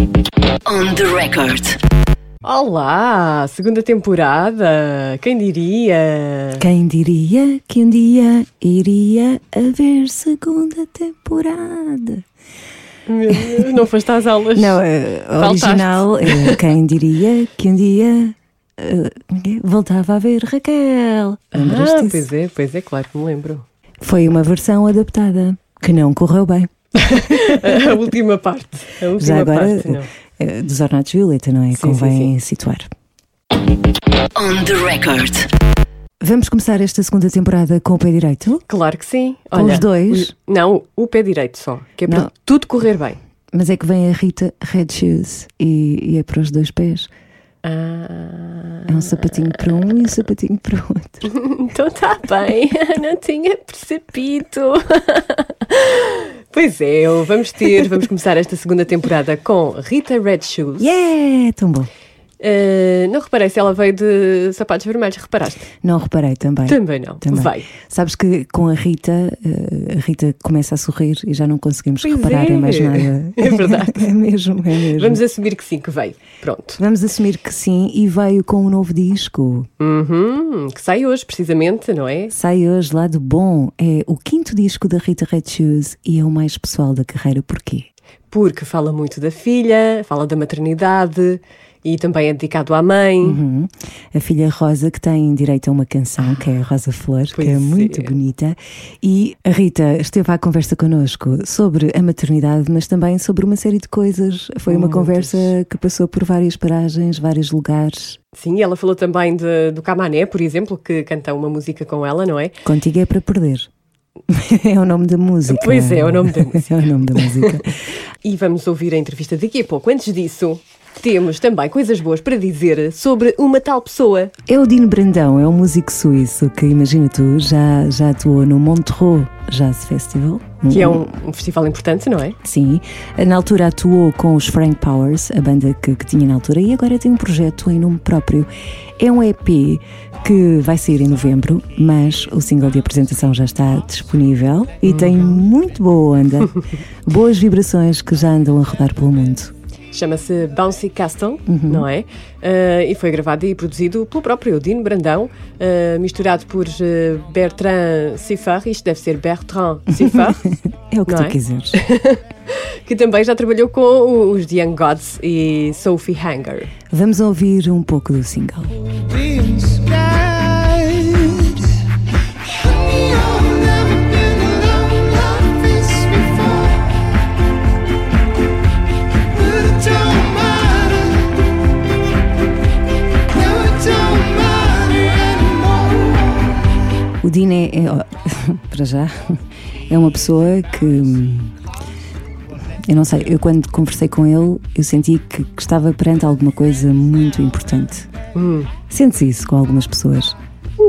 On the record. Olá, segunda temporada. Quem diria? Quem diria que um dia iria haver segunda temporada? Meu Deus, Não foste às aulas? Não, eh, original, eh, quem diria que um dia eh, voltava a ver Raquel? Ah, pois é, pois é, claro que me lembro. Foi uma versão adaptada que não correu bem. A última parte. A última Já agora, parte, não. eh, dos Ornatos Violeta, não é? Sim, Convém sim, situar. On the record. Vamos começar esta segunda temporada com o pé direito, Claro que sim. Com Olha, os dois? o- não, o pé direito só. Que é para Não. tudo correr bem. mas é que vem a Rita Red Shoes e, e é para os dois pés. Ah, É um sapatinho para um e um sapatinho para o outro. então está bem. Não tinha percebido. Pois é, vamos ter, vamos começar esta segunda temporada com Rita Red Shoes. Yeah, tão bom. Uh, não reparei se ela veio de sapatos vermelhos, reparaste? Não reparei também. Também não. Também. Vai. Sabes que com a Rita, eh, a Rita começa a sorrir e já não conseguimos Pois reparar é. em mais nada. É verdade. é mesmo, é mesmo. Vamos assumir que sim, que veio. Pronto. Vamos assumir que sim e veio com um novo disco. Uhum, que sai hoje, precisamente, não é? Sai hoje lá do bom. É o quinto disco da Rita Red Shoes e é o mais pessoal da carreira. Porquê? Porque fala muito da filha, fala da maternidade e também é dedicado à mãe. Uhum. A filha Rosa, que tem direito a uma canção, que é a Rosa Flor, que Pois é muito é. bonita. E a Rita esteve à conversa connosco sobre a maternidade, mas também sobre uma série de coisas. Foi uma conversa que passou por várias paragens, vários lugares. Sim, ela falou também de- do Camané, por exemplo, que canta uma música com ela, não é? Contigo é para perder. é o nome da música. Pois é, é o nome da música. é o nome da música. E vamos ouvir a entrevista daqui a pouco. Antes disso, temos também coisas boas para dizer sobre uma tal pessoa. É o Dino Brandão, é um músico suíço que, imagina tu, já, já atuou no Montreux Jazz Festival. Que é um, um festival importante, não é? Sim, na altura atuou com os Frank Powers, a banda que, que tinha na altura, e agora tem um projeto em nome próprio. É um EP que vai sair em novembro, mas o single de apresentação já está disponível e tem muito boa onda, boas vibrações que já andam a rodar pelo mundo. Chama-se Bouncy Castle, Uhum. não é? Ah, e foi gravado e produzido pelo próprio Dino Brandão, ah, misturado por ah, Bertrand Siffar, isto deve ser Bertrand Siffar, É o que Não tu é? quiseres. que também já trabalhou com os The Young Gods e Sophie Hanger. Vamos ouvir um pouco do single. O Dino é, é- para já, é uma pessoa que. Eu não sei, eu quando conversei com ele, eu senti que, que estava perante alguma coisa muito importante. Hum. Sentes isso com algumas pessoas?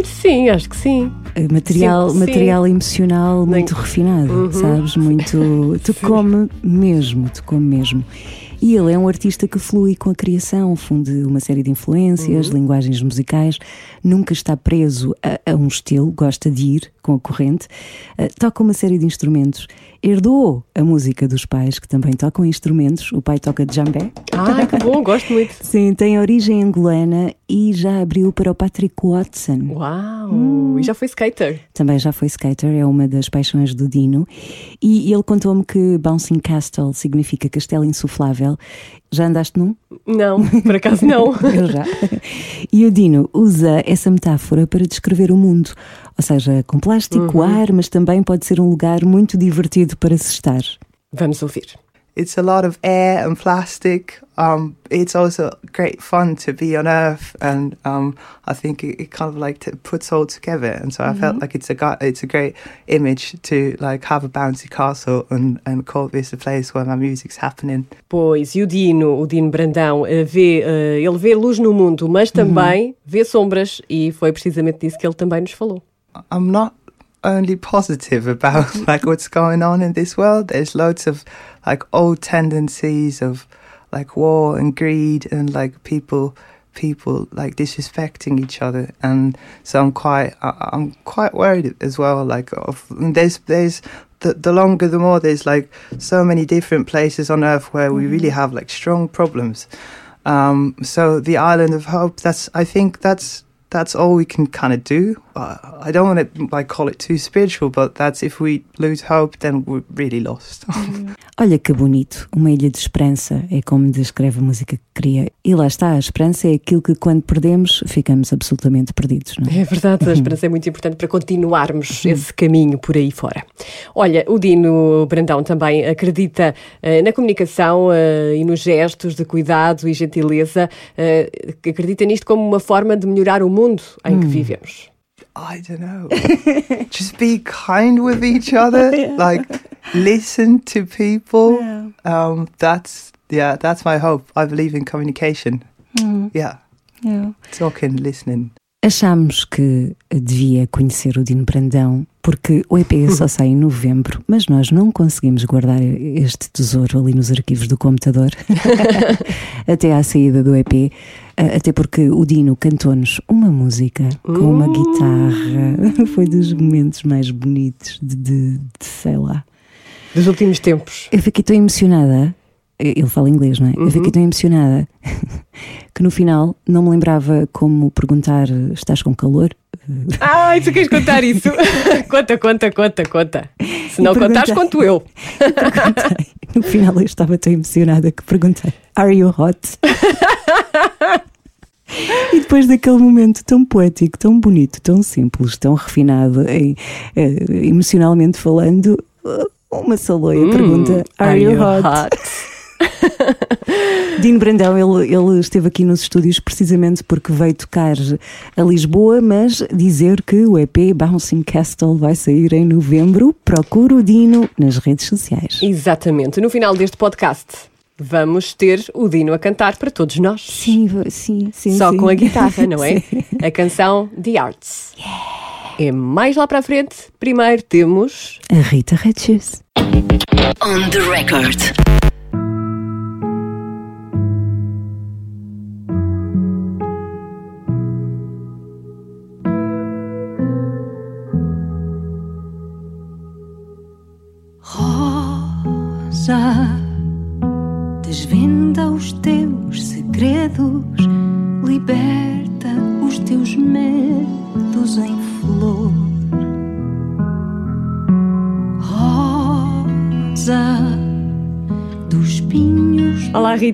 Sim, acho que sim. Eh, Material, Sim, sim. material emocional Nem- muito refinado, Uhum. sabes? Muito. Tocou-me mesmo, tocou-me mesmo. E ele é um artista que flui com a criação, funde uma série de influências, Uhum. linguagens musicais, nunca está preso a, a um estilo, gosta de ir com a corrente, eh, toca uma série de instrumentos, herdou a música dos pais que também tocam instrumentos, o pai toca djambé, Ah, que bom, gosto muito. sim, tem origem angolana e já abriu para o Patrick Watson. Uau! Hum. E já foi skater. Também já foi skater, é uma das paixões do Dino. E ele contou-me que Bouncing Castle significa castelo insuflável. Já andaste num? Não, por acaso não. Eu já. E o Dino usa essa metáfora para descrever o mundo. Ou seja, com plástico, ar, mas também pode ser um lugar muito divertido para se estar. Vamos ouvir. It's a lot of air and plastic. Um, it's also great fun to be on Earth, and um, I think it, it kind of like t- puts all together. And so I felt like it's a it's a great image to like have a bouncy castle and and call this a place where my music's happening. Pois, e o Dino, o Dino Brandão, eh, vê, eh, ele vê luz no mundo, mas também vê sombras, e foi precisamente disso que ele também nos falou. I'm not only positive about like what's going on in this world. There's loads of like old tendencies of like war and greed and like people people like disrespecting each other. And so I'm quite I- I'm quite worried as well like of there's there's the, the longer the more there's like so many different places on earth where we really have like strong problems. Um, so the island of hope that's i think that's that's all we can kind of do uh, i don't want to like call it too spiritual but that's if we lose hope then we're really lost Olha que bonito, uma ilha de esperança é como descreve a música que cria. E lá está, a esperança é aquilo que quando perdemos ficamos absolutamente perdidos, não é? É verdade, a esperança é muito importante para continuarmos esse caminho por aí fora. Olha, o Dino Brandão também acredita eh, na comunicação eh, e nos gestos de cuidado e gentileza, eh, acredita nisto como uma forma de melhorar o mundo em que vivemos. I don't know. Just be kind with each other. Like listen to people. Um, that's yeah. That's my hope. I believe in communication. Yeah, talking, listening. Achámos que devia conhecer o Dino Brandão porque o EP só sai em novembro, mas nós não conseguimos guardar este tesouro ali nos arquivos do computador até à saída do EP, até porque o Dino cantou-nos uma música com uma guitarra. Foi dos momentos mais bonitos de, de- de sei lá. Dos últimos tempos. Eu fiquei tão emocionada. Ele fala inglês, não é? Eu fiquei tão emocionada que no final não me lembrava como perguntar: estás com calor? Ai, tu queres contar isso? conta, conta, conta, conta. Se não contares, conto eu. No final eu estava tão emocionada que perguntei: Are you hot? E depois daquele momento tão poético, tão bonito, tão simples, tão refinado, em, eh, emocionalmente falando, uma saloia pergunta: Are, you, hot? Dino Brandão, ele, ele esteve aqui nos estúdios precisamente porque veio tocar a Lisboa, mas dizer que o EP Bouncing Castle vai sair em novembro. Procura o Dino nas redes sociais. Exatamente. No final deste podcast, vamos ter o Dino a cantar para todos nós. Sim, sim, sim. Só sim. com a guitarra, não é? Sim. A canção The Arts. É mais lá para a frente. Primeiro temos. A Rita Red Shoes. On the record.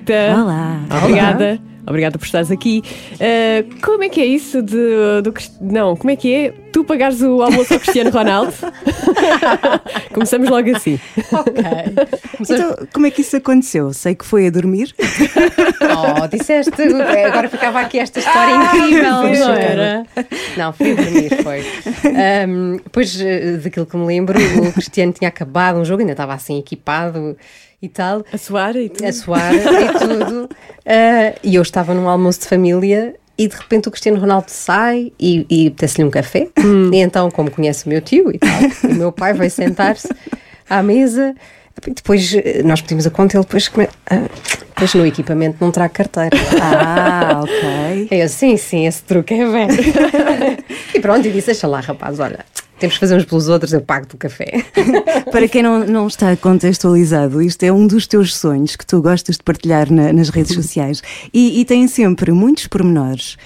Rita. Olá. Obrigada. Obrigada por estares aqui. Ah, como é que é isso de, do Não, como é que é? Tu pagares o almoço ao Cristiano Ronaldo? Começamos logo assim. Então, como é que isso aconteceu? Sei que foi a dormir. Oh, disseste, agora ficava aqui esta história incrível, pois não era. era? Não, fui dormir, foi. Ahm, depois eh, daquilo que me lembro, o Cristiano tinha acabado um jogo, ainda estava assim equipado e tal, A suar e tudo. a suar e tudo. Ah, e eu estava num almoço de família e de repente o Cristiano Ronaldo sai e, e apetece-lhe um café. E então, como conhece o meu tio e tal, o meu pai vai sentar-se à mesa. Depois eh, nós pedimos a conta, ele depois, come... ah, depois no equipamento não traga carteira. Ah, ok. Eu, sim, sim, esse truque é velho. e pronto, e disse: Deixa lá, rapaz, olha, temos que fazer uns pelos outros, eu pago do café. Para quem não, não está contextualizado, isto é um dos teus sonhos que tu gostas de partilhar na- nas redes sociais e, e tem sempre muitos pormenores.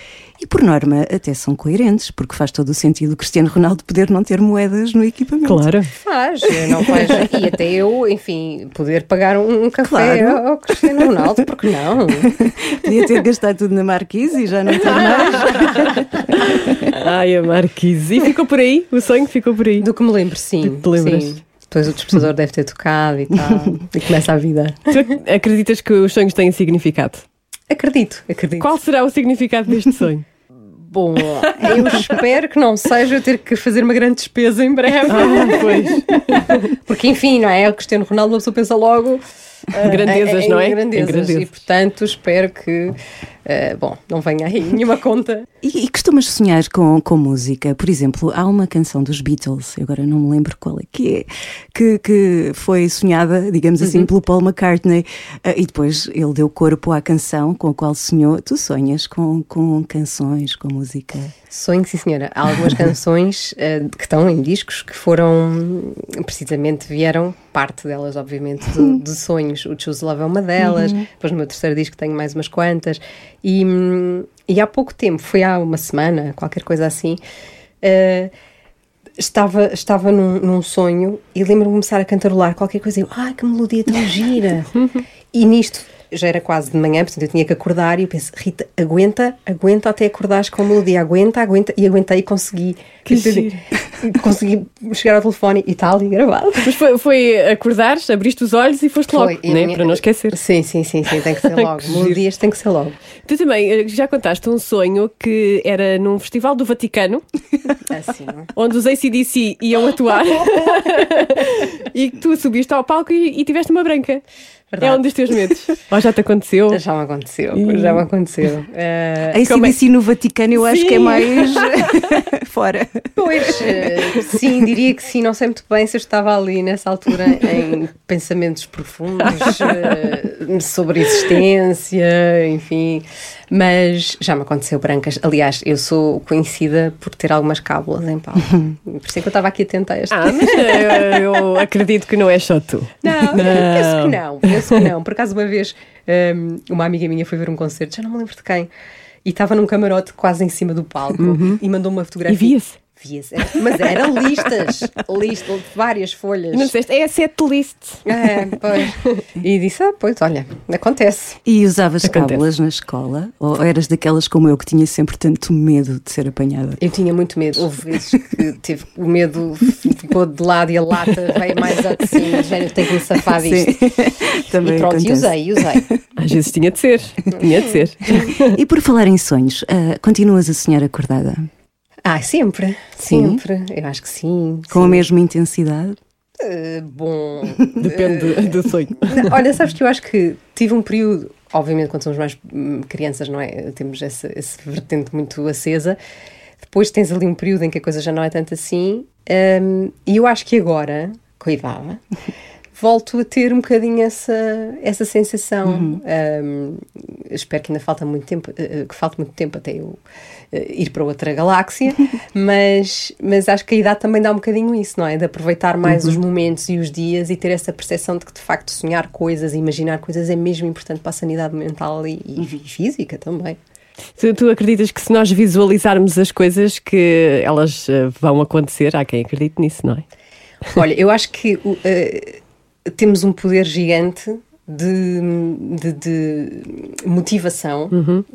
E por norma até são coerentes, porque faz todo o sentido o Cristiano Ronaldo poder não ter moedas no equipamento. Claro. Faz, não faz. E até eu, enfim, poder pagar um, café Claro. ao Cristiano Ronaldo, porque não? Podia ter gastado tudo na Marquise e já não ter mais. Ai, a Marquise. E ficou por aí? O sonho ficou por aí? Do que me lembro, sim. Te lembras? sim. Depois o despertador deve ter tocado e tal. E começa a vida. Tu acreditas que os sonhos têm significado? Acredito, acredito. Qual será o significado deste sonho? Bom, eu espero que não seja eu ter que fazer uma grande despesa em breve. Ah, pois. Porque, enfim, não é? O Cristiano Ronaldo, uma pessoa pensa logo. Grandezas, em- em não é? Em Grandezas. grandezas. E, portanto, espero que eh, bom, não venha aí nenhuma conta. E, e costumas sonhar com, com música? Por exemplo, há uma canção dos Beatles, agora não me lembro qual é que é, que, que foi sonhada, digamos assim, pelo Paul McCartney, ah, e depois ele deu corpo à canção com a qual sonhou. Tu sonhas com, com canções, com música? Sonho, sim senhora. Há algumas canções eh, que estão em discos que foram, precisamente, vieram, parte delas, obviamente, de, de sonhos. O Choose Love é uma delas, depois no meu terceiro disco tenho mais umas quantas. E, e há pouco tempo, foi há uma semana, qualquer coisa assim, eh, estava, estava num, num sonho e lembro-me de começar a cantarolar qualquer coisa e eu, ai, que melodia tão gira! e nisto já era quase de manhã, portanto eu tinha que acordar e eu penso, Rita, aguenta, aguenta até acordares com a melodia, aguenta, aguenta, e aguentei e consegui. Que dizer, consegui chegar ao telefone e está ali gravado. Mas foi, foi acordares, abriste os olhos e foste logo, Foi, e a né? minha- para não esquecer. Sim, sim, sim, sim, tem que ser logo. Que. Melodias tem que ser logo. Tu também eh, já contaste um sonho que era num festival do Vaticano, Assim, não é? onde os ACDC iam atuar e que tu subiste ao palco e, e tiveste uma branca. Verdade. É um dos teus medos. Ou já te aconteceu? Já me aconteceu, já me aconteceu. Eh, A é- ACDC no Vaticano eu acho que é Sim. mais fora. Pois, eh, sim, diria que sim. Não sei muito bem se eu estava ali nessa altura em pensamentos profundos eh, sobre existência, enfim. Mas já me aconteceu brancas. Aliás, eu sou conhecida por ter algumas cábulas em palco. Por isso é que eu estava aqui atenta a esta. Ah, mas eh, eu acredito que não é só tu. Não, penso que não, penso que não. Por acaso, uma vez, hum, uma amiga minha foi ver um concerto, já não me lembro de quem, e estava num camarote quase em cima do palco e mandou uma fotografia. E via-se. Mas eram listas, listas, várias folhas. Não disseste, é a set list. É, pois. E disse, ah, pois, olha, acontece. E usavas Acontece. cábulas na escola? Ou eras daquelas como eu que tinha sempre tanto medo de ser apanhada? Eu tinha muito medo. Houve vezes que tive o medo, ficou de lado e a lata veio mais ao de cima, de género, tenho que me safar disto. Também E pronto, e acontece. usei, e usei. Às vezes tinha de ser. Tinha de ser. E por falar em sonhos, ah, continuas a sonhar acordada? Ah, sempre, Sim? sempre. Eu acho que sim. Com a sim. mesma intensidade? Eh, bom, Depende do, do sonho. Não, olha, sabes que eu acho que tive um período, obviamente, quando somos mais hum, crianças, não é? Temos essa, essa vertente muito acesa. Depois tens ali um período em que a coisa já não é tanto assim. hum, e eu acho que agora, a idade, volto a ter um bocadinho essa, essa sensação. Hum, espero que ainda falta muito tempo, eh, que falte muito tempo até eu ir para outra galáxia, mas, mas acho que a idade também dá um bocadinho isso, não é? De aproveitar mais os momentos e os dias e ter essa percepção de que de facto sonhar coisas e imaginar coisas é mesmo importante para a sanidade mental e, e física também. Tu, tu acreditas que se nós visualizarmos as coisas que elas eh, vão acontecer, há quem acredite nisso, não é? Olha, eu acho que eh, temos um poder gigante de, de- de motivação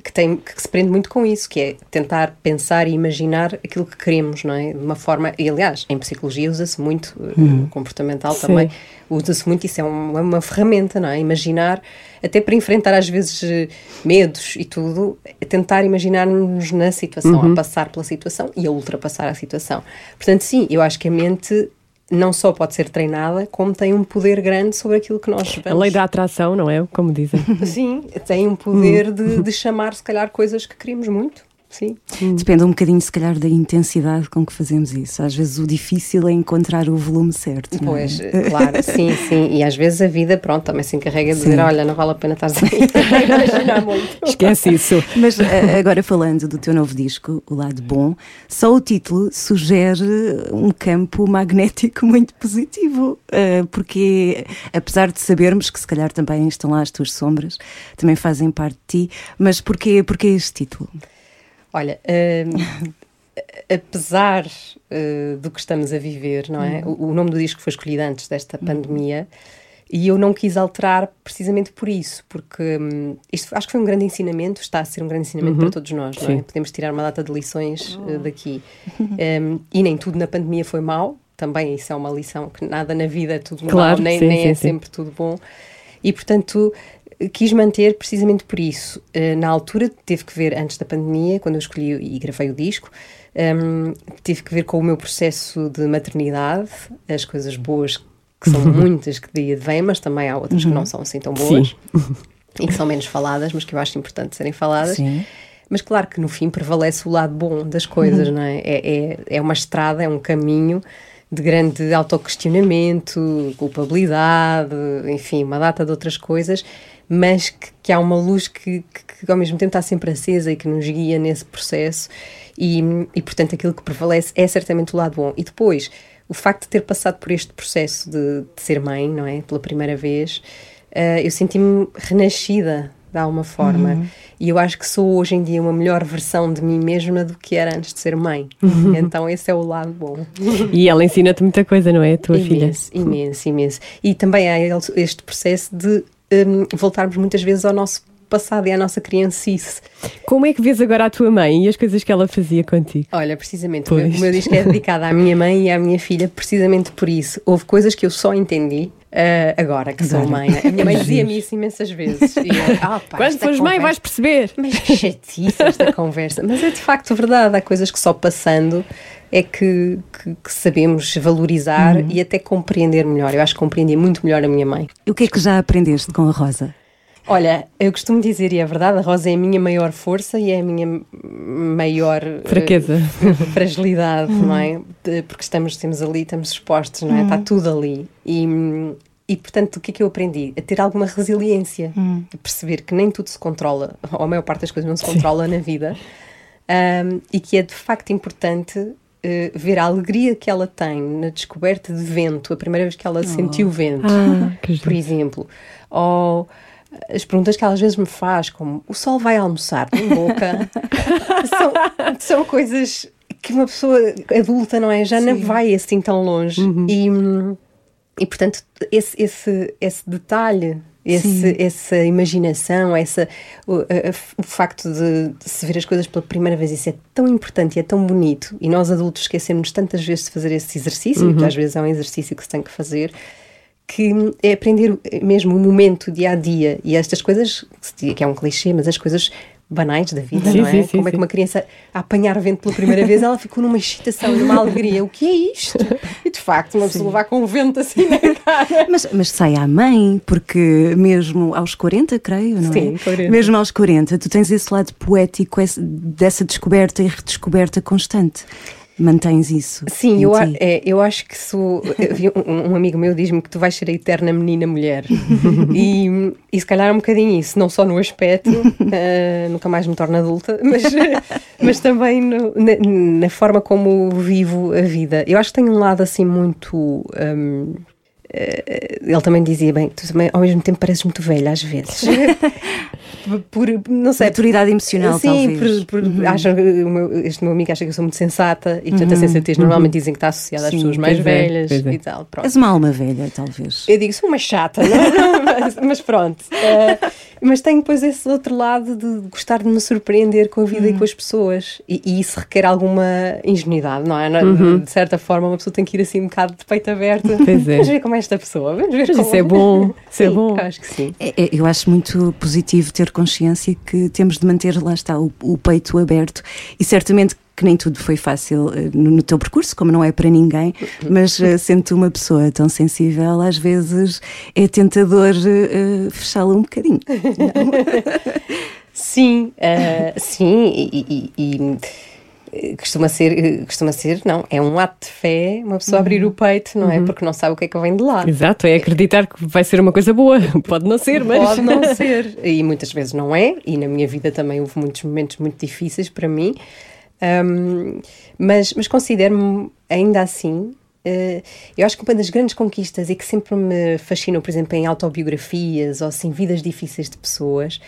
que, tem, que se prende muito com isso, que é tentar pensar e imaginar aquilo que queremos, não é? De uma forma, e aliás, em psicologia usa-se muito, eh, comportamental Sim. também, usa-se muito, isso é um- é uma ferramenta, não é? Imaginar, até para enfrentar às vezes eh, medos e tudo, é tentar imaginar-nos na situação, a passar pela situação e a ultrapassar a situação. Portanto, sim, eu acho que a mente não só pode ser treinada, como tem um poder grande sobre aquilo que nós A vamos. lei da atração, não é? Como dizem. Sim, tem um poder de, de chamar, se calhar, coisas que queremos muito. Sim. Depende um bocadinho, se calhar, da intensidade com que fazemos isso. Às vezes o difícil é encontrar o volume certo. não é? Pois, claro, sim, sim. E às vezes a vida, pronto, também se encarrega de dizer: olha, não vale a pena estar a imaginar muito. Esquece isso. Mas a- agora falando do teu novo disco, O Lado Bom, só o título sugere um campo magnético muito positivo, eh, porque apesar de sabermos que se calhar também estão lá as tuas sombras, também fazem parte de ti, mas porquê, porquê este título? Olha, hum, apesar uh, do que estamos a viver, não é? O, o nome do disco foi escolhido antes desta pandemia e eu não quis alterar precisamente por isso, porque hum, isto acho que foi um grande ensinamento, está a ser um grande ensinamento para todos nós, não é? Sim. Podemos tirar uma data de lições uh, daqui. Um, e nem tudo na pandemia foi mau, também isso é uma lição que nada na vida é tudo Claro, mau, nem, sim, nem sim, é sim. sempre tudo bom. E portanto quis manter precisamente por isso. Eh, Na altura teve que ver, antes da pandemia, quando eu escolhi e gravei o disco, hum, teve que ver com o meu processo de maternidade, as coisas boas, que são muitas que dia vem, mas também há outras que não são assim tão boas. e que são menos faladas, mas que eu acho importante serem faladas. Sim. Mas claro que no fim prevalece o lado bom das coisas, não é? É, é? é uma estrada, é um caminho de grande autoquestionamento, culpabilidade, enfim, uma data de outras coisas, mas que, que há uma luz que, que, que ao mesmo tempo está sempre acesa e que nos guia nesse processo e, e portanto aquilo que prevalece é certamente o lado bom. E depois, o facto de ter passado por este processo de, de ser mãe, não é? Pela primeira vez, eh, eu senti-me renascida de alguma forma. E eu acho que sou hoje em dia uma melhor versão de mim mesma do que era antes de ser mãe. Então esse é o lado bom. E ela ensina-te muita coisa, não é? A tua filha. imenso, imenso, imenso. E também há este processo de hum, voltarmos muitas vezes ao nosso passado e à nossa criancice. Como é que vês agora a tua mãe e as coisas que ela fazia contigo? Olha, precisamente, o meu, Pois. o meu disco é dedicado à minha mãe e à minha filha, precisamente por isso. Houve coisas que eu só entendi ah, agora que sou mãe. A minha mãe dizia-me isso imensas vezes. Eu, ah, pá, Quando fores mãe, vais perceber. Mas que chatice esta conversa. Mas é de facto verdade. Há coisas que só passando é que, que- que sabemos valorizar Uhum. e até compreender melhor. Eu acho que compreendi muito melhor a minha mãe. E o que é que já aprendeste com a Rosa? Olha, eu costumo dizer, e é verdade, a Rosa é a minha maior força e é a minha maior eh, Fraqueza. fragilidade, não é? De- Porque estamos, estamos ali, estamos expostos, não é? Está tudo ali. E, e, portanto, o que é que eu aprendi? A ter alguma resiliência, a perceber que nem tudo se controla, ou a maior parte das coisas não se controla na vida, Ahm, e que é de facto importante eh, ver a alegria que ela tem na descoberta de vento, a primeira vez que ela sentiu vento Ah, por exemplo. Ou as perguntas que ela às vezes me faz, como o sol vai almoçar, tem boca, são, são coisas que uma pessoa adulta, não é? Já não vai assim tão longe. E, hum, e portanto, esse, esse, esse detalhe. Esse, essa imaginação, essa, o, a- o facto de, de se ver as coisas pela primeira vez, isso é tão importante e é tão bonito. E nós adultos esquecemos tantas vezes de fazer esse exercício, que às vezes é um exercício que se tem que fazer, que é aprender mesmo o momento, o dia a dia. E estas coisas, que é um clichê, mas as coisas banais da vida, Sim, não é? sim, sim, Como é que uma criança a apanhar vento pela primeira vez, ela ficou numa excitação e numa alegria. O que é isto? E de facto, uma pessoa vai com um vento assim na cara. Mas, mas sai à mãe, porque mesmo aos 40, creio, não Sim, é? 40. Mesmo aos 40, tu tens esse lado poético, esse- dessa descoberta e redescoberta constante. Mantens isso. Sim, eu, a- é, eu acho que sou. Um, um amigo meu diz-me que tu vais ser a eterna menina mulher. e, e se calhar é um bocadinho isso, não só no aspecto, eh, nunca mais me torno adulta, mas, mas também no- na, na forma como vivo a vida. Eu acho que tenho um lado assim muito. eh, ele também dizia, bem, tu também ao mesmo tempo pareces muito velha às vezes. por, não sei, Maturidade emocional, Sim, talvez. por, por, acham meu- este meu amigo acha que eu sou muito sensata e portanto a sensatez normalmente dizem que está associada às Sim, pessoas mais é, velhas é. e tal. Pronto. És uma alma velha, talvez. Eu digo, sou uma chata, não, não, mas, mas pronto. Eh, mas tenho depois esse outro lado de gostar de me surpreender com a vida e com as pessoas. E, e isso requer alguma ingenuidade, não é? Não- De certa forma, uma pessoa tem que ir assim um bocado de peito aberto. Pois é. Ver como é esta pessoa. Vamos ver Mas como isso é bom, isso é bom. eu acho que sim. É- é- Eu acho muito positivo ter consciência que temos de manter, lá está, o, o peito aberto e certamente que nem tudo foi fácil eh, no, no teu percurso, como não é para ninguém, mas eh, sendo uma pessoa tão sensível, às vezes é tentador eh, fechá-la um bocadinho. Sim, eh, sim, e, e- e, costuma ser, eh, costuma ser, não, é um ato de fé uma pessoa abrir o peito, não é? Porque não sabe o que é que vem de lá. Exato, é acreditar que vai ser uma coisa boa. Pode não ser, mas. Pode não ser. E muitas vezes não é, e na minha vida também houve muitos momentos muito difíceis para mim, Ahm, mas, mas considero-me ainda assim. eh, eu acho que uma das grandes conquistas e que sempre me fascinou, por exemplo, em autobiografias ou assim, vidas difíceis de pessoas,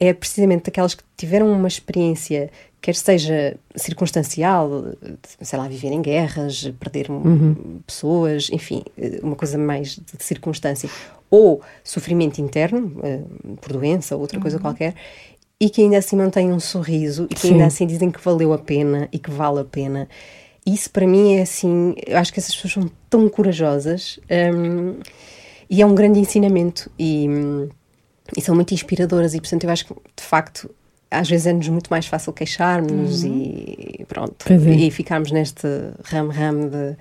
é precisamente aquelas que tiveram uma experiência, quer seja circunstancial, sei lá, viver em guerras, perder um- pessoas, enfim, eh, uma coisa mais de circunstância, ou sofrimento interno, eh, por doença ou outra coisa qualquer, e que ainda assim mantêm um sorriso e que ainda assim dizem que valeu a pena e que vale a pena. Isso para mim é assim, eu acho que essas pessoas são tão corajosas hum, e é um grande ensinamento e, hum, e são muito inspiradoras e portanto eu acho que de facto às vezes é-nos muito mais fácil queixarmos e pronto é. e ficarmos neste ramo-ramo de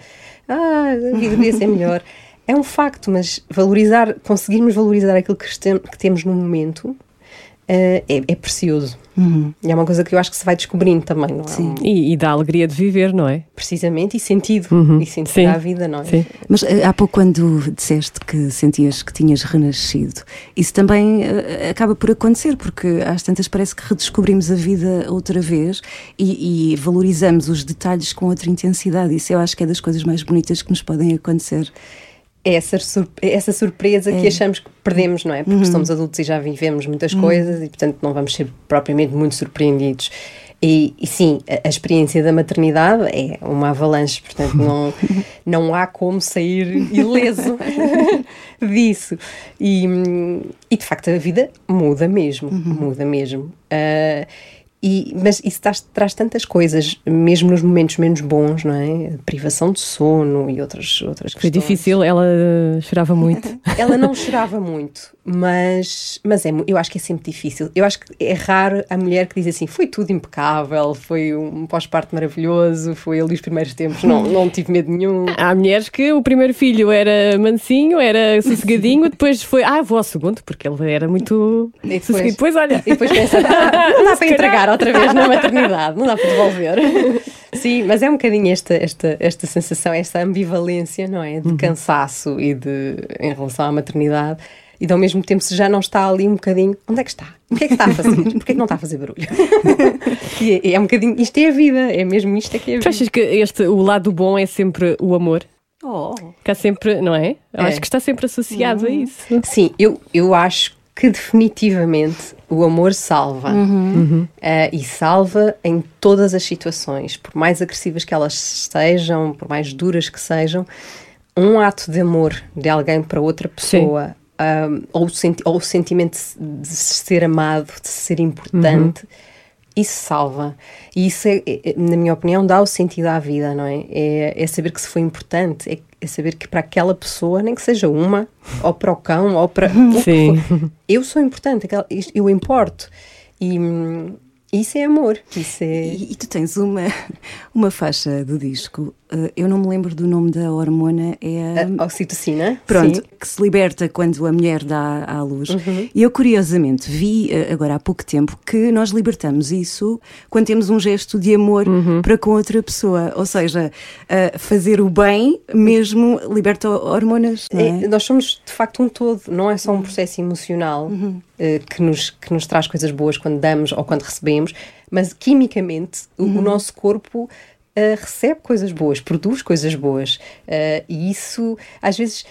ah, a vida devia ser melhor. É um facto, mas valorizar, conseguirmos valorizar aquilo que, que temos no momento é, é precioso. E é uma coisa que eu acho que se vai descobrindo também, não é? Sim. E, e dá alegria de viver, não é? precisamente, e sentido. E sentido Sim. à vida, não é? Sim. Mas eh, há pouco, quando disseste que sentias que tinhas renascido, isso também eh, acaba por acontecer, porque às tantas parece que redescobrimos a vida outra vez e, e valorizamos os detalhes com outra intensidade. Isso eu acho que é das coisas mais bonitas que nos podem acontecer. É essa, é essa surpresa que achamos que perdemos, não é? Porque somos adultos e já vivemos muitas coisas e, portanto, não vamos ser propriamente muito surpreendidos. E, e sim, a, a experiência da maternidade é uma avalanche, portanto, não, não há como sair ileso disso. E, e, de facto, a vida muda mesmo, muda mesmo. Ah, e, mas isso traz, traz tantas coisas, mesmo nos momentos menos bons, não é? Privação de sono e outras, outras Foi questões. difícil, ela eh, chorava muito. Ela não chorava muito, mas, mas é, eu acho que é sempre difícil. Eu acho que é raro a mulher que diz assim: foi tudo impecável, foi um pós-parto maravilhoso, foi ali os primeiros tempos, não, não tive medo nenhum. Há mulheres que o primeiro filho era mansinho, era sossegadinho, depois foi, ah, vou ao segundo, porque ele era muito E depois- sossegadinho. Depois, olha, E depois pensa: "Ah, não dá para entregar outra vez na maternidade, não dá para devolver. Sim, mas é um bocadinho esta, esta, esta sensação, esta ambivalência, não é? De cansaço e de em relação à maternidade. E ao mesmo tempo, se já não está ali um bocadinho, onde é que está? O que é que está a fazer? Porquê é que não está a fazer barulho? e é, é um bocadinho, isto é a vida, é mesmo isto é que é a tu vida. achas que este, o lado bom é sempre o amor? Oh. Que há sempre, não é? Eu É. acho que está sempre associado a isso. Sim, eu, eu acho que definitivamente o amor salva. Ah, e salva em todas as situações, por mais agressivas que elas sejam, por mais duras que sejam, um ato de amor de alguém para outra pessoa, ah, ou, o senti- ou o sentimento de se ser amado, de se ser importante. Isso salva. E isso, é, é- na minha opinião, dá o sentido à vida, não é? É, é saber que se foi importante, é, é saber que para aquela pessoa, nem que seja uma, ou para o cão, ou para. o que Sim. for, eu sou importante, eu importo. E hum, isso é amor. Isso é. E, e tu tens uma, uma faixa do disco, eu não me lembro do nome da hormona, é a. A oxitocina. Pronto, sim. que se liberta quando a mulher dá à luz. Uhum. E eu, curiosamente, vi eh, agora há pouco tempo que nós libertamos isso quando temos um gesto de amor Uhum. para com outra pessoa. Ou seja, eh, fazer o bem mesmo liberta hormonas. É? É, nós somos de facto um todo, não é só um processo emocional eh, que, nos, que nos traz coisas boas quando damos ou quando recebemos, mas quimicamente o, o nosso corpo eh, recebe coisas boas, produz coisas boas Eh, e isso às vezes.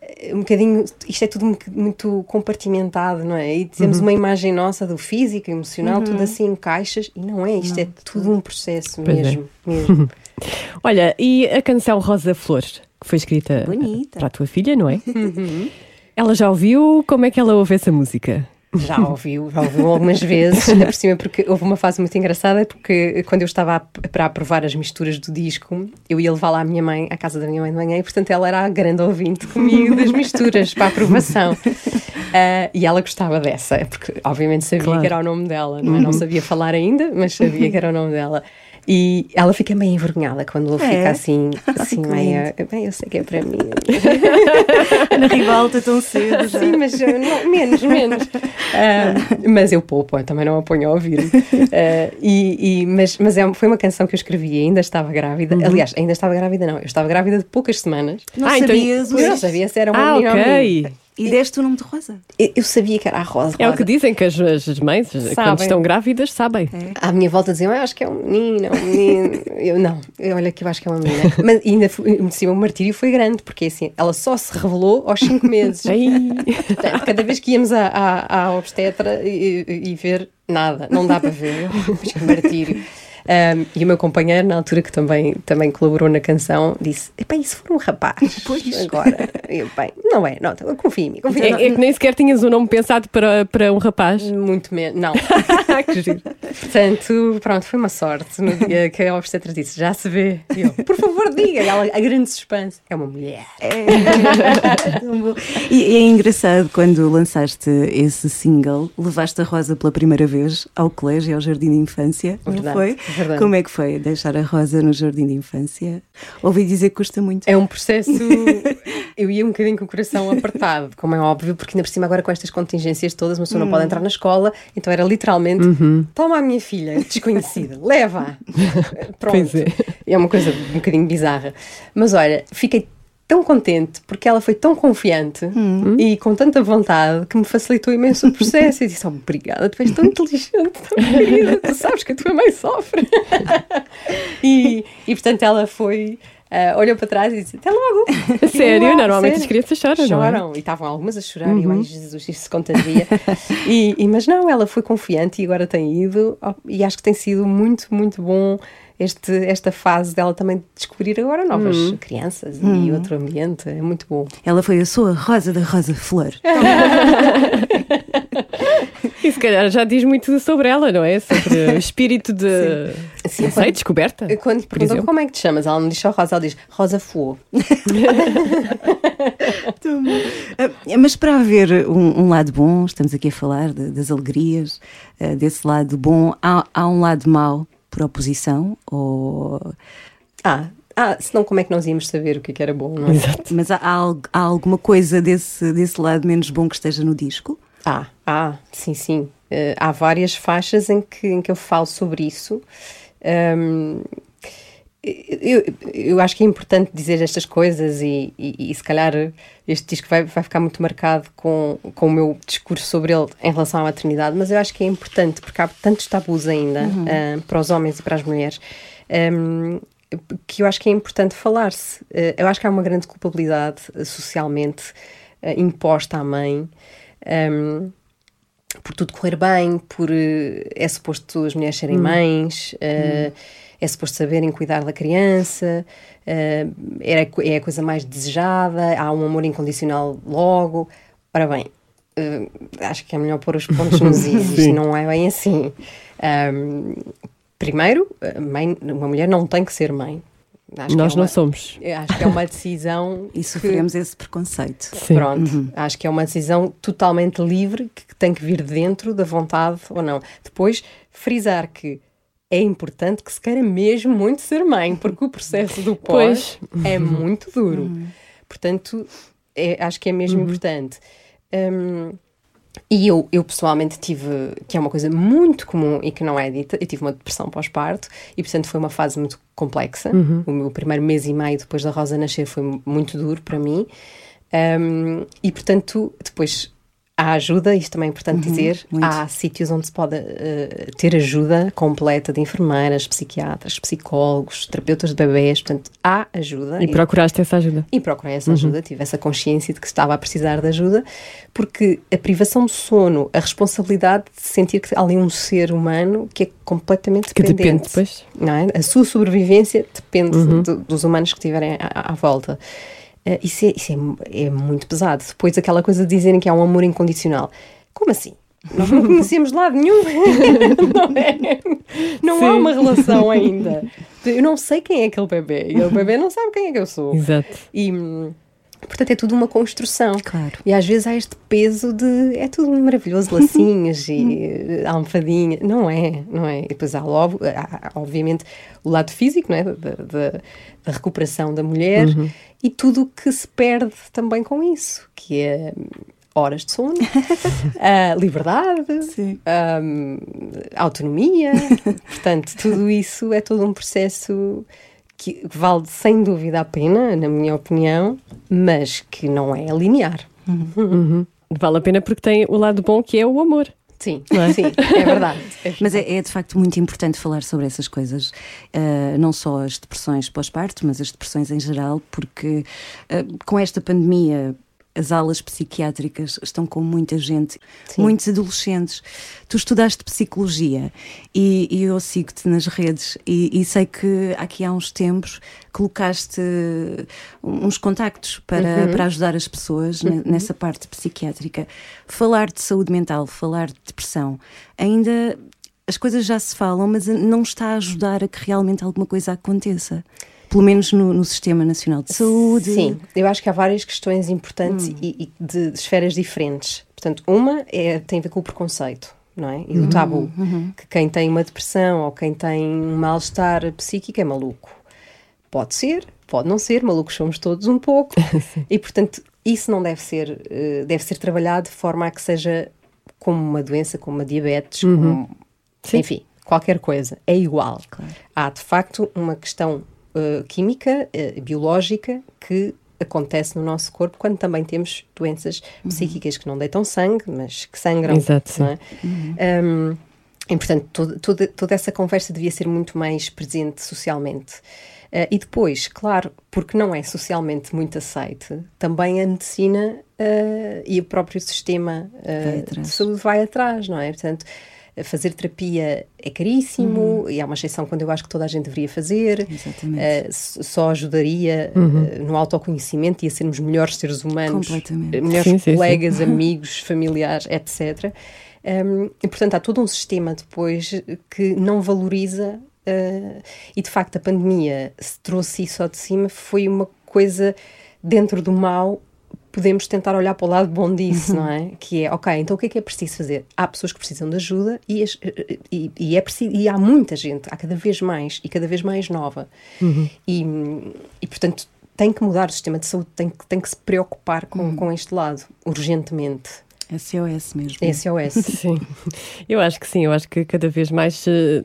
eh, Um bocadinho, isto é tudo muito compartimentado, não é? E temos uma imagem nossa do físico, emocional, tudo assim em caixas, e não é, isto é tudo um processo Pois é. mesmo, mesmo. Olha, e a canção Rosa Flores, que foi escrita Bonita. para a tua filha, não é? Ela já ouviu? Como é que ela ouve essa música? Já ouviu, já ouviu algumas vezes, ainda por cima, porque houve uma fase muito engraçada, porque quando eu estava a- para aprovar as misturas do disco, eu ia levar lá a minha mãe, à casa da minha mãe de manhã, e portanto ela era a grande ouvinte comigo das misturas para a aprovação. Ah, e ela gostava dessa, porque obviamente sabia Claro. que era o nome dela, não, é? não sabia falar ainda, mas sabia que era o nome dela. E ela fica meio envergonhada quando ele É? fica assim, assim que meio, bem, eu sei que é para mim. Ana Ribalta tão cedo já. Sim, mas não, menos, menos. Ah, mas eu poupo, eu também não a ponho a ouvir. Ah, e, e- mas mas é, foi uma canção que eu escrevi e ainda estava grávida. Aliás, ainda estava grávida, não. Eu estava grávida de poucas semanas. Não Ah, então- sabias o Eu não sabia se era uma Ah, menina ou ok. E deste o nome de Rosa. Eu, sabia que era a Rosa. É o Rosa. que dizem que as, as mães, quando Sabem. estão grávidas, sabem. À minha volta diziam, ah, acho que é um menino, é um menino. Eu não, eu, olha que eu acho que é uma menina. Mas ainda cima, o martírio foi grande, porque assim, ela só se revelou aos 5 meses. Portanto, cada vez que íamos à, à, à obstetra e, e- e ver, nada, não dá para ver. Mas que martírio. Um, e o meu companheiro, na altura que também, também colaborou na canção, disse: Epá, e se for um rapaz? Pois. Agora, eu, bem, não é, não, confia em mim, confia. É, é que nem sequer tinhas um nome pensado para, para um rapaz. Muito menos, não. que giro. Portanto, pronto, foi uma sorte no dia que a obstetra disse: já se vê. E eu, por favor, diga. E ela, a grande suspense: é uma mulher. Bom. E é engraçado quando lançaste esse single, levaste a Rosa pela primeira vez ao colégio, ao jardim de infância, não Verdade, foi? Verdade. Como é que foi deixar a Rosa no jardim de infância? Ouvi dizer que custa muito. É um processo. Eu ia um bocadinho com o coração apertado, como é óbvio, porque ainda por cima, agora com estas contingências todas, uma pessoa não pode entrar na escola, então era literalmente: toma a minha filha, desconhecida, leva-a. Pronto. Pois é. É uma coisa um bocadinho bizarra. Mas olha, fiquei tão contente porque ela foi tão confiante e com tanta vontade que me facilitou imenso o processo. E disse: Obrigada, tu és tão inteligente, tão querida, tu sabes que a tua mãe sofre. e, e portanto ela foi. ah, olhou para trás e disse: Até logo! A sério? "Ah, Normalmente sério?" as crianças choram, não é? Choram, e estavam algumas a chorar, e eu, ai Jesus, isto se contagia. e, e- mas não, ela foi confiante e agora tem ido, oh, e acho que tem sido muito, muito bom este, esta fase dela também descobrir agora novas crianças e outro ambiente, é muito bom. Ela foi a sua Rosa da Rosa Flor. E se calhar já diz muito sobre ela, não é? Sobre o espírito de. Sim, não sei, descoberta. Quando lhe por perguntam exemplo. como é que te chamas, ela não diz só Rosa, ela diz Rosa Fuô. Ah, Mas para haver um, um lado bom, estamos aqui a falar de- das alegrias, ah, desse lado bom, há, há um lado mau por oposição? Ou... Ah, ah, senão como é que nós íamos saber o que, é que era bom, não é? Mas há, há há alguma coisa desse, desse lado menos bom que esteja no disco? Ah, ah, sim, sim. Eh, há várias faixas em que, em que eu falo sobre isso. Ahm, eu, eu acho que é importante dizer estas coisas e, e, e se calhar este disco vai, vai ficar muito marcado com, com o meu discurso sobre ele em relação à maternidade, mas eu acho que é importante porque há tantos tabus ainda ah, para os homens e para as mulheres. ahm, que eu acho que é importante falar-se. Eh, eu acho que há uma grande culpabilidade eh, socialmente eh, imposta à mãe um, por tudo correr bem, por é suposto as mulheres serem mães, eh, é suposto saberem cuidar da criança, eh, é, é a coisa mais desejada, há um amor incondicional logo. Ora bem, eh, acho que é melhor pôr os pontos nos is, não é bem assim. Um, primeiro, mãe, uma mulher não tem que ser mãe. Acho que Nós é não uma- somos. eu Acho que é uma decisão E que- sofremos esse preconceito. Sim. Pronto, acho que é uma decisão totalmente livre que tem que vir dentro da vontade ou não. Depois, frisar que é importante que se queira mesmo muito ser mãe, porque o processo do pós é muito duro. Portanto, é- acho que é mesmo importante. Hum, e eu, eu pessoalmente tive, que é uma coisa muito comum e que não é dita, eu tive uma depressão pós-parto e, portanto, foi uma fase muito complexa. O meu primeiro mês e meio depois da Rosa nascer foi muito duro para mim. Um, e, portanto, depois há ajuda, isto também é importante dizer, muito. há sítios onde se pode eh, ter ajuda completa de enfermeiras, psiquiatras, psicólogos, terapeutas de bebês, portanto, há ajuda. E procuraste essa ajuda. E procurei essa ajuda, tive essa consciência de que estava a precisar de ajuda, porque a privação do sono, a responsabilidade de sentir que há ali um ser humano que é completamente Que dependente. depende depois. Não é? A sua sobrevivência depende do- dos humanos que estiverem à, à volta. Eh, isso é, isso é, é muito pesado. Depois aquela coisa de dizerem que há um amor incondicional. Como assim? Nós não conhecemos lado nenhum. não é? Não há uma relação ainda. Eu não sei quem é aquele bebê. E o bebê não sabe quem é que eu sou. Exato. E, hum, portanto, é tudo uma construção. Claro. E às vezes há este peso de é tudo maravilhoso, lacinhos e eh, almofadinha. Não é, não é. E depois há logo, há, obviamente, o lado físico, não é? Da, da- da recuperação da mulher e tudo o que se perde também com isso, que é hum, horas de sono, a liberdade, hum, autonomia. Portanto, tudo isso é todo um processo que vale sem dúvida a pena, na minha opinião, mas que não é linear. Vale a pena porque tem o lado bom que é o amor. Sim, é? sim, é verdade. Mas é, é, de facto muito importante falar sobre essas coisas, Ah, não só as depressões pós-parto, mas as depressões em geral, porque ah, com esta pandemia as alas psiquiátricas estão com muita gente, Sim. muitos adolescentes. Tu estudaste psicologia e, e eu sigo-te nas redes e, e sei que aqui há uns tempos colocaste uns contactos para, para ajudar as pessoas ne- nessa parte psiquiátrica. Falar de saúde mental, falar de depressão, ainda as coisas já se falam, mas não está a ajudar a que realmente alguma coisa aconteça. Pelo menos no, no Sistema Nacional de Saúde. Sim, eu acho que há várias questões importantes Hum. e, e de, de esferas diferentes. Portanto, uma é, tem a ver com o preconceito, não é? E Hum, o tabu. uhum. Que quem tem uma depressão ou quem tem um mal-estar psíquico é maluco. Pode ser, pode não ser, malucos somos todos um pouco. e, portanto, isso não deve ser, eh, deve ser trabalhado de forma a que seja como uma doença, como uma diabetes, como, enfim, qualquer coisa. É igual. Há, de facto, uma questão eh, química, eh, biológica, que acontece no nosso corpo quando também temos doenças psíquicas que não deitam sangue, mas que sangram. Exato, não é? Um, e, portanto, toda, toda, toda essa conversa devia ser muito mais presente socialmente. Uh, e depois, claro, porque não é socialmente muito aceite, também a medicina uh, e o próprio sistema uh, Vai atrás. de saúde vai atrás, não é? Portanto, fazer terapia é caríssimo e há uma exceção quando eu acho que toda a gente deveria fazer. Exatamente. Uh, só ajudaria uh, no autoconhecimento e a sermos melhores seres humanos, uh, melhores Sim, sim, sim. colegas, amigos, familiares, etc. Um, e portanto há todo um sistema depois que não valoriza uh, e de facto a pandemia se trouxe isso ao de cima foi uma coisa dentro do mal podemos tentar olhar para o lado bom disso, não é? Que é, ok, então o que é que é preciso fazer? Há pessoas que precisam de ajuda e, as- e, e é preciso, e há muita gente, há cada vez mais e cada vez mais nova. E, e, portanto, tem que mudar o sistema de saúde, tem que, tem que se preocupar com, com este lado, urgentemente. SOS mesmo. SOS. Sim, eu acho que sim, eu acho que cada vez mais eh,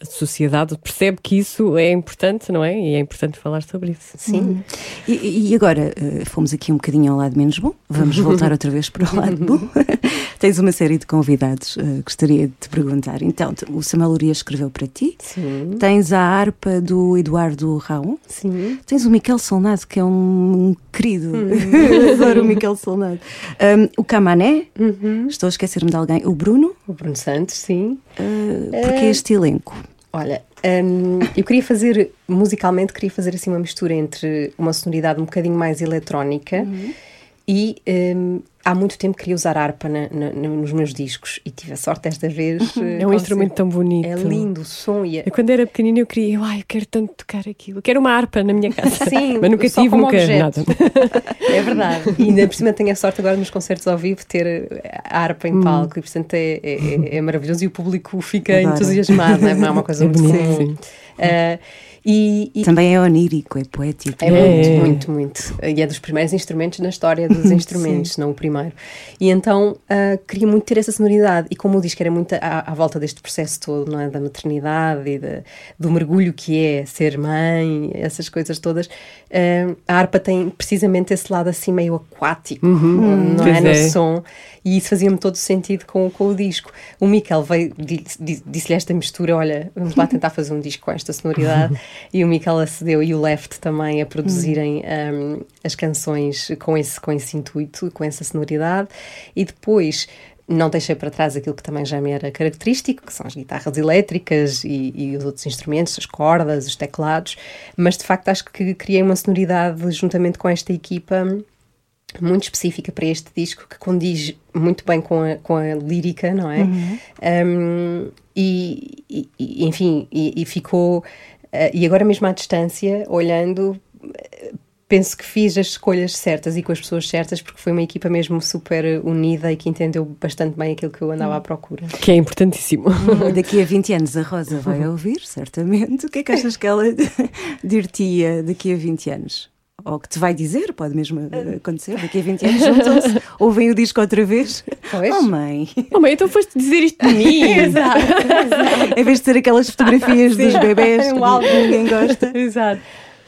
a sociedade percebe que isso é importante, não é? E é importante falar sobre isso. Sim. E, e agora, eh, fomos aqui um bocadinho ao lado menos bom, vamos voltar outra vez para o lado bom. Tens uma série de convidados, eh, gostaria de te perguntar. Então, o Samuel Urias escreveu para ti, Sim. tens a harpa do Eduardo Raon, Sim. tens o Miquel Solnado, que é um, um querido, Hum. adoro o Miquel Solnado. Um, o Camané, Uhum. estou a esquecer-me de alguém, o Bruno, O Bruno Santos, sim. eh, porque este elenco? Olha, hum, eu queria fazer, musicalmente, queria fazer assim uma mistura entre uma sonoridade um bocadinho mais eletrónica e hum, há muito tempo queria usar harpa na- na- na- nos meus discos e tive a sorte desta vez. eh, É um instrumento tão bonito. É lindo o som e a- Eu, quando era pequenina, eu queria, eu, ai, eu quero tanto tocar aquilo. Quero uma harpa na minha casa. Sim, mas nunca só tive, como nunca objeto. nada. É verdade. E ainda por cima tenho a sorte agora nos concertos ao vivo ter eh, a harpa em palco e portanto é, é, é- é maravilhoso e o público fica Adora. entusiasmado, não é? Não é uma coisa É muito bonito, comum. sim. Ah, e, e- Também é onírico, é poético. É, É. muito, muito, muito. E é dos primeiros instrumentos na história dos instrumentos, não o primeiro. E então ah, queria muito ter essa sonoridade. E como o disco era muito à, à volta deste processo todo, não é? Da maternidade e da- do mergulho que é ser mãe, essas coisas todas, ah, a harpa tem precisamente esse lado assim meio aquático, não é? Pois No é. som. E isso fazia-me todo sentido com, com o disco. O Miquel veio, disse- disse- disse-lhe esta mistura: olha, vamos lá tentar fazer um disco com esta sonoridade. e o Miquel acedeu e o Left também a produzirem um, as canções com esse, com esse intuito, com essa sonoridade. E depois. Não deixei para trás aquilo que também já me era característico, que são as guitarras elétricas e, e os outros instrumentos, as cordas, os teclados, mas de facto acho que criei uma sonoridade juntamente com esta equipa muito específica para este disco que condiz muito bem com a, com a lírica, não é? Um, e, e- enfim, e, e ficou. eh, e agora mesmo à distância, olhando, penso que fiz as escolhas certas e com as pessoas certas, porque foi uma equipa mesmo super unida e que entendeu bastante bem aquilo que eu andava à procura. Que é importantíssimo. Daqui a 20 anos a Rosa vai ouvir, certamente. O que é que achas que ela dir-te-ia daqui a 20 anos? Ou que te vai dizer, pode mesmo acontecer, daqui a 20 anos juntam-se, ouvem o disco outra vez. Pois. Oh mãe, oh, mãe, então foste dizer isto de mim. Exato, em vez de ser aquelas fotografias dos bebés Um que álbum. ninguém gosta. Exato.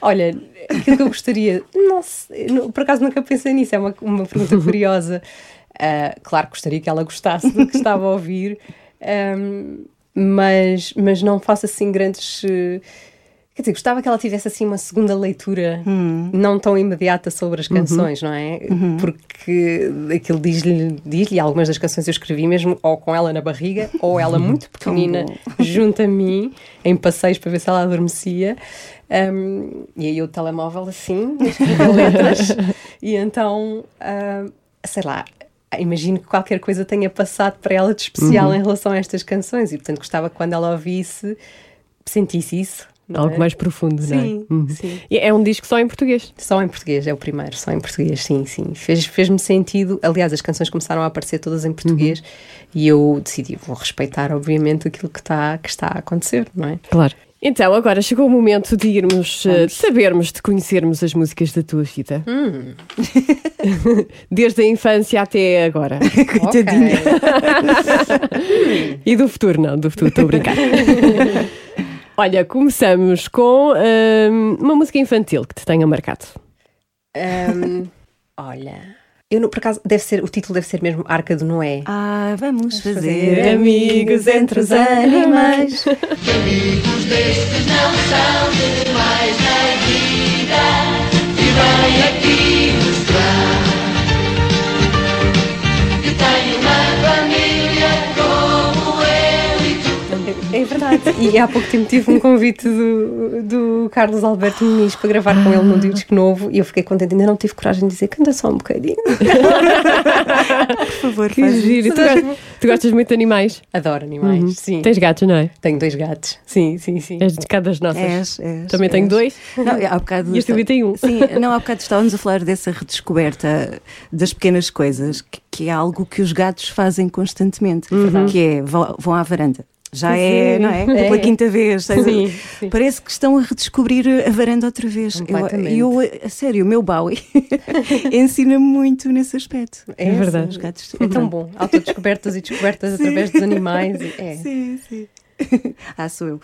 Olha, aquilo que eu gostaria. Não- por acaso nunca pensei nisso, é uma, uma pergunta curiosa. Ah, claro que gostaria que ela gostasse do que estava a ouvir, ahm, mas, mas não faço assim grandes. eh, Quer dizer, gostava que ela tivesse assim uma segunda leitura não tão imediata sobre as canções, não é? Porque aquilo diz-lhe, diz-lhe, algumas das canções eu escrevi mesmo ou com ela na barriga, ou ela muito pequenina junto a mim, em passeios para ver se ela adormecia. Um, e aí o telemóvel assim, letras. e então, ah, sei lá, imagino que qualquer coisa tenha passado para ela de especial em relação a estas canções e, portanto, gostava que quando ela ouvisse, sentisse isso. Algo é? mais profundo, não é? Sim, Uhum. sim. E é um disco só em português. Só em português, é o primeiro, só em português, sim, sim. Fez- Fez-me sentido. Aliás, as canções começaram a aparecer todas em português e eu decidi, vou respeitar, obviamente, aquilo que está, que está a acontecer, não é? Claro. Então, agora chegou o momento de irmos, eh, de sabermos, de conhecermos as músicas da tua vida. Hum. Desde a infância até agora. Coitadinha. E do futuro, não, do futuro, estou a brincar. Olha, começamos com hum, uma música infantil que te tenha marcado. Ahm, olha, eu não, por acaso, deve ser, o título deve ser mesmo Arca de Noé. Ah, vamos fazer fazer amigos entre os animais. É verdade. E há pouco tempo tive um convite do, do Carlos Alberto Muniz para gravar com ele num disco novo e eu fiquei contente. Ainda não tive coragem de dizer canta só um bocadinho. Por favor, Que faz giro. isso. Tu, gostas- tu gostas muito de animais? Adoro animais, sim. Tens gatos, não é? Tenho dois gatos. Sim, sim, sim. És de cada das nossas. És, és, Também tenho és. dois. Não, há bocado E este também tem um. Sim, não, há bocado estávamos a falar dessa redescoberta das pequenas coisas, que, que é algo que os gatos fazem constantemente, que é vão à varanda. Já é, Sim. não é? É. Pela quinta vez. Sim, sim. Parece que estão a redescobrir a varanda outra vez. Eu, eu, a sério, o meu Bowie ensina-me muito nesse aspecto. É verdade. Os gatos. É tão bom. Autodescobertas e descobertas através dos animais. É. Sim, sim. ah, sou eu.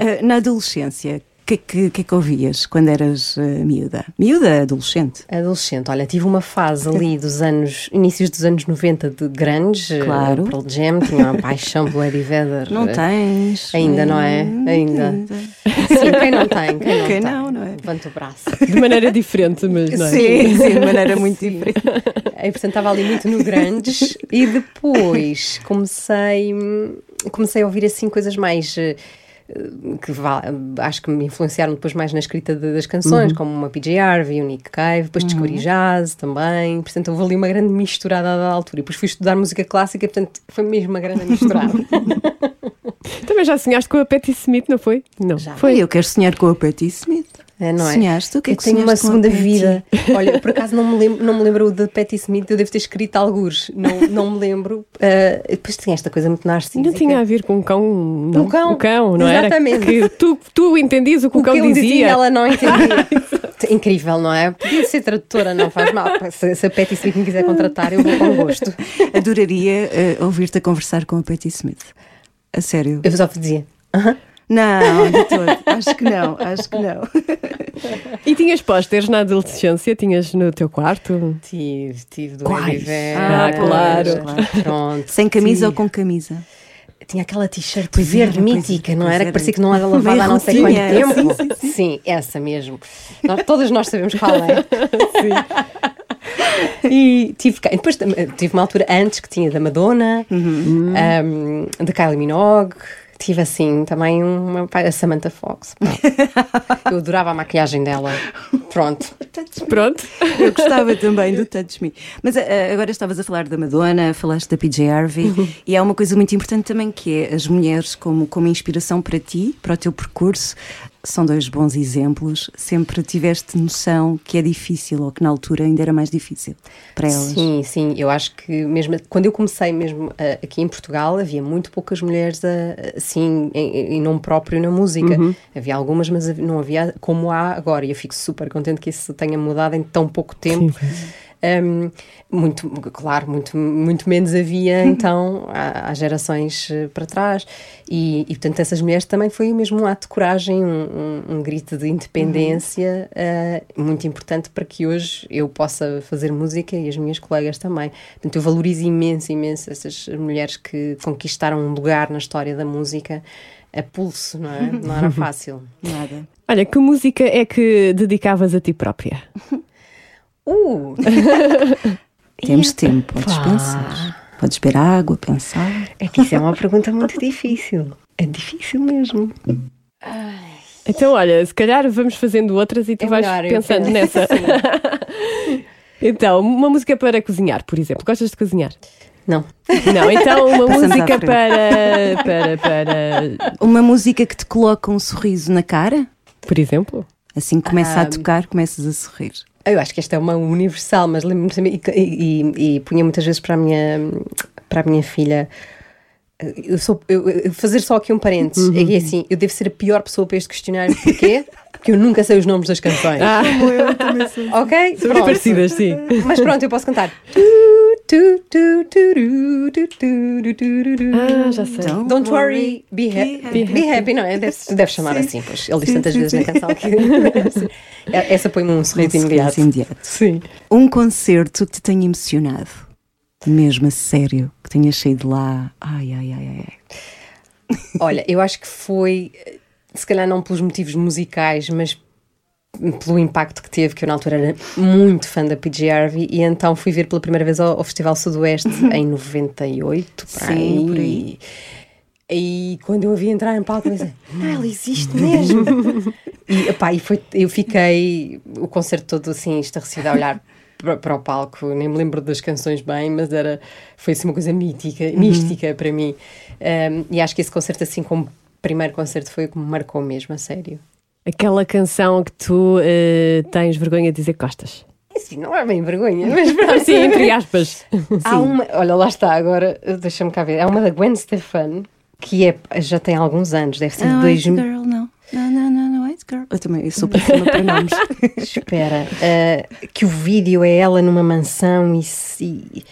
Eh, Na adolescência, que, que, que é que ouvias quando eras eh, miúda? Miúda, adolescente? Adolescente, olha, tive uma fase ali dos anos, inícios dos anos 90 de grunge, Claro. eh, Pearl Jam, tinha uma paixão pelo Eddie Vedder. Não eh, tens. Ainda não é? Ainda. Sim, quem não tem? Quem não Quem tem? não, não é? Levanta o braço. De maneira diferente, mas não é? Sim, sim, de maneira muito diferente. Aí, portanto, estava ali muito no grunge e depois comecei, comecei a ouvir assim coisas mais. Que acho que me influenciaram depois mais na escrita de- das canções, como uma PJ Harvey, o Nick Cave, depois descobri jazz também, portanto houve ali uma grande misturada à altura. E depois fui estudar música clássica, portanto foi mesmo uma grande misturada. Também já sonhaste com a Patti Smith, não foi? Não. Já. Foi, eu quero sonhar com a Patti Smith. É, não é? Sonhaste? O que é que tenho uma segunda vida. Olha, por acaso não me lembro, não me lembro da Patti Smith, eu devo ter escrito algures, não, não me lembro. Ah, depois tinha esta coisa muito narcísica. Não tinha a ver com um cão, não? Um cão. O cão, não Exatamente. era? Que tu, tu entendias o que o, O cão que ele dizia, dizia. ela não entendia. Incrível, não é? Podia ser tradutora, não faz mal. Se, se a Patti Smith me quiser contratar, eu vou com gosto. Adoraria eh, ouvir-te a conversar com a Patti Smith. A sério. Eu só dizia. Não, de todo. Acho que não, acho que não. E tinhas pósteres na adolescência? Tinhas no teu quarto? Tive, tive do Quais? Ah, claro. Pronto. Sem camisa Tive- ou com camisa? Tinha aquela t-shirt verde pois mítica, não era? Que parecia que não era lavada há não sei quanto tempo. Sim, essa mesmo. Nós, todas nós sabemos qual é. E tive, e depois tive uma altura antes que tinha da Madonna, Uhum. um, da Kylie Minogue. Tive assim também uma a Samantha Fox. Pronto. Eu adorava a maquilhagem dela. Pronto. Pronto. Eu gostava também do Touch Me. Mas eh, agora estavas a falar da Madonna, falaste da PJ Harvey e há uma coisa muito importante também que é as mulheres como, como inspiração para ti, para o teu percurso. São dois bons exemplos. Sempre tiveste noção que é difícil ou que na altura ainda era mais difícil para elas. Sim, sim, eu acho que mesmo quando eu comecei mesmo ah, aqui em Portugal havia muito poucas mulheres assim em, em nome próprio na música. Havia algumas, mas não havia como há agora. E eu fico super contente que isso tenha mudado em tão pouco tempo. Um, muito, claro, muito, muito menos havia então há, há gerações eh, para trás e, e portanto essas mulheres também foi mesmo um ato de coragem, um, um- um grito de independência eh, muito importante para que hoje eu possa fazer música e as minhas colegas também. Portanto eu valorizo imenso, imenso essas mulheres que conquistaram um lugar na história da música a pulso, não é? Não era fácil. Nada. Olha, que música é que dedicavas a ti própria? Uh! Temos tempo, podes Pá. pensar. Podes beber água, pensar. É que isso é uma pergunta muito difícil. É difícil mesmo. Então, olha, se calhar vamos fazendo outras e tu É vais melhor, pensando nessa. Então, uma música para cozinhar, por exemplo. Gostas de cozinhar? Não. Não, então uma Passamos música para, para, para. Uma música que te coloca um sorriso na cara? Por exemplo? Assim começa a tocar, começas a sorrir. Eu acho que esta é uma universal, mas lembro-me também, e, e- e punha muitas vezes para a minha, para a minha filha. Eu sou, eu, eu- fazer só aqui um parênteses, é que assim, eu devo ser a pior pessoa para este questionário, porquê? Porque eu nunca sei os nomes das canções. Ah, ok? somos Pronto. parecidas, sim. Mas pronto, eu posso cantar. Ah, já sei. Então, Don't worry, be, ha- be be, happy. não é? Deve, deve chamar assim, pois ele diz Sim, tantas sim, vezes na canção que. É- Essa põe-me um sorriso imediato. imediato. Sim. Um concerto que te tenha emocionado, mesmo a sério, que tenhas saído lá. Ai, ai, ai, ai. Olha, eu acho que foi, se calhar não pelos motivos musicais, mas pelo impacto que teve, que eu na altura era muito fã da PG Harvey e então fui ver pela primeira vez ao, ao Festival Sudoeste em 98, por Sim, aí. por aí. E quando eu a vi entrar em palco, eu pensei, ah, ela existe mesmo. e, epá, e foi, eu fiquei o concerto todo assim, estarrecido a olhar para, para o palco. Nem me lembro das canções bem, mas era, foi assim uma coisa mítica, mística para mim. Um, e acho que esse concerto, assim como o primeiro concerto, foi o que me marcou mesmo, a sério. Aquela canção que tu eh, tens vergonha de dizer que gostas. Assim, não é bem vergonha, mas pronto. Sim, entre aspas. Há uma, olha, lá está agora, deixa-me cá ver. Há uma da Gwen Stefani, que é, já tem alguns anos, deve ser de Não, dois White Girl, não. Não, não, não, não, White Girl. Eu também eu sou péssima para nomes. Espera, eh, que o vídeo é ela numa mansão e se.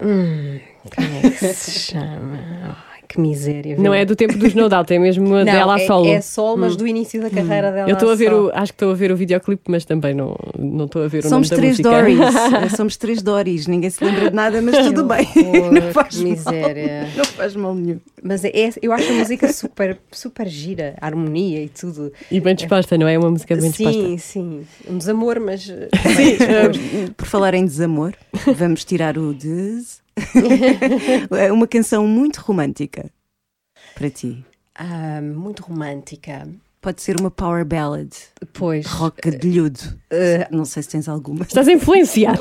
Hum, como é que se chama? Que miséria. Não viu? é do tempo dos No Doubt, é mesmo Não, dela a é, solo. É solo, mas do início da carreira dela. Eu estou a ver o, acho que estou a ver o videoclipe, mas também não não estou a ver o Somos nome da três música. Doris. Somos três Doris. Ninguém se lembra de nada, mas tudo bem. horror, Não faz que miséria. mal. Não faz mal nenhum. Mas é, é- eu acho a música super, super gira, a harmonia e tudo. E bem disposta, não é? É uma música bem disposta. Sim, sim. Um desamor, mas. Sim, Por falar em desamor, vamos tirar o des. É uma canção muito romântica para ti. Ah, muito romântica. Pode ser uma power ballad, Pois. rocadilhudo. eh, Não sei se tens alguma. Estás a influenciar.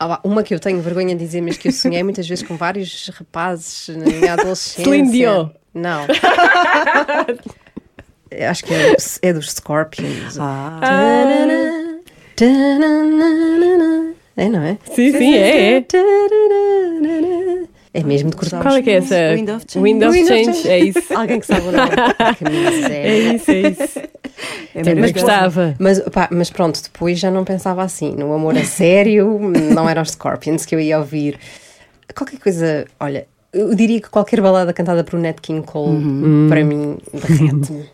Ah, uma que eu tenho vergonha de dizer, mas que eu sonhei muitas vezes com vários rapazes na minha adolescência. Celine Dion. Não. Acho que é, é dos Scorpions. Ah, tanana. É, não é? Sim, sim, é, é. É mesmo de cortar. Qual é que é essa? Wind of Change. Wind of Change, Change. é isso. Alguém que sabe o nome. É isso, é isso. é Mas gostava. Mas, pá, mas pronto, depois já não pensava assim. No amor a sério, não era os Scorpions que eu ia ouvir. Qualquer coisa, olha, eu diria que qualquer balada cantada por Nat King Cole, para mim, derrete-me.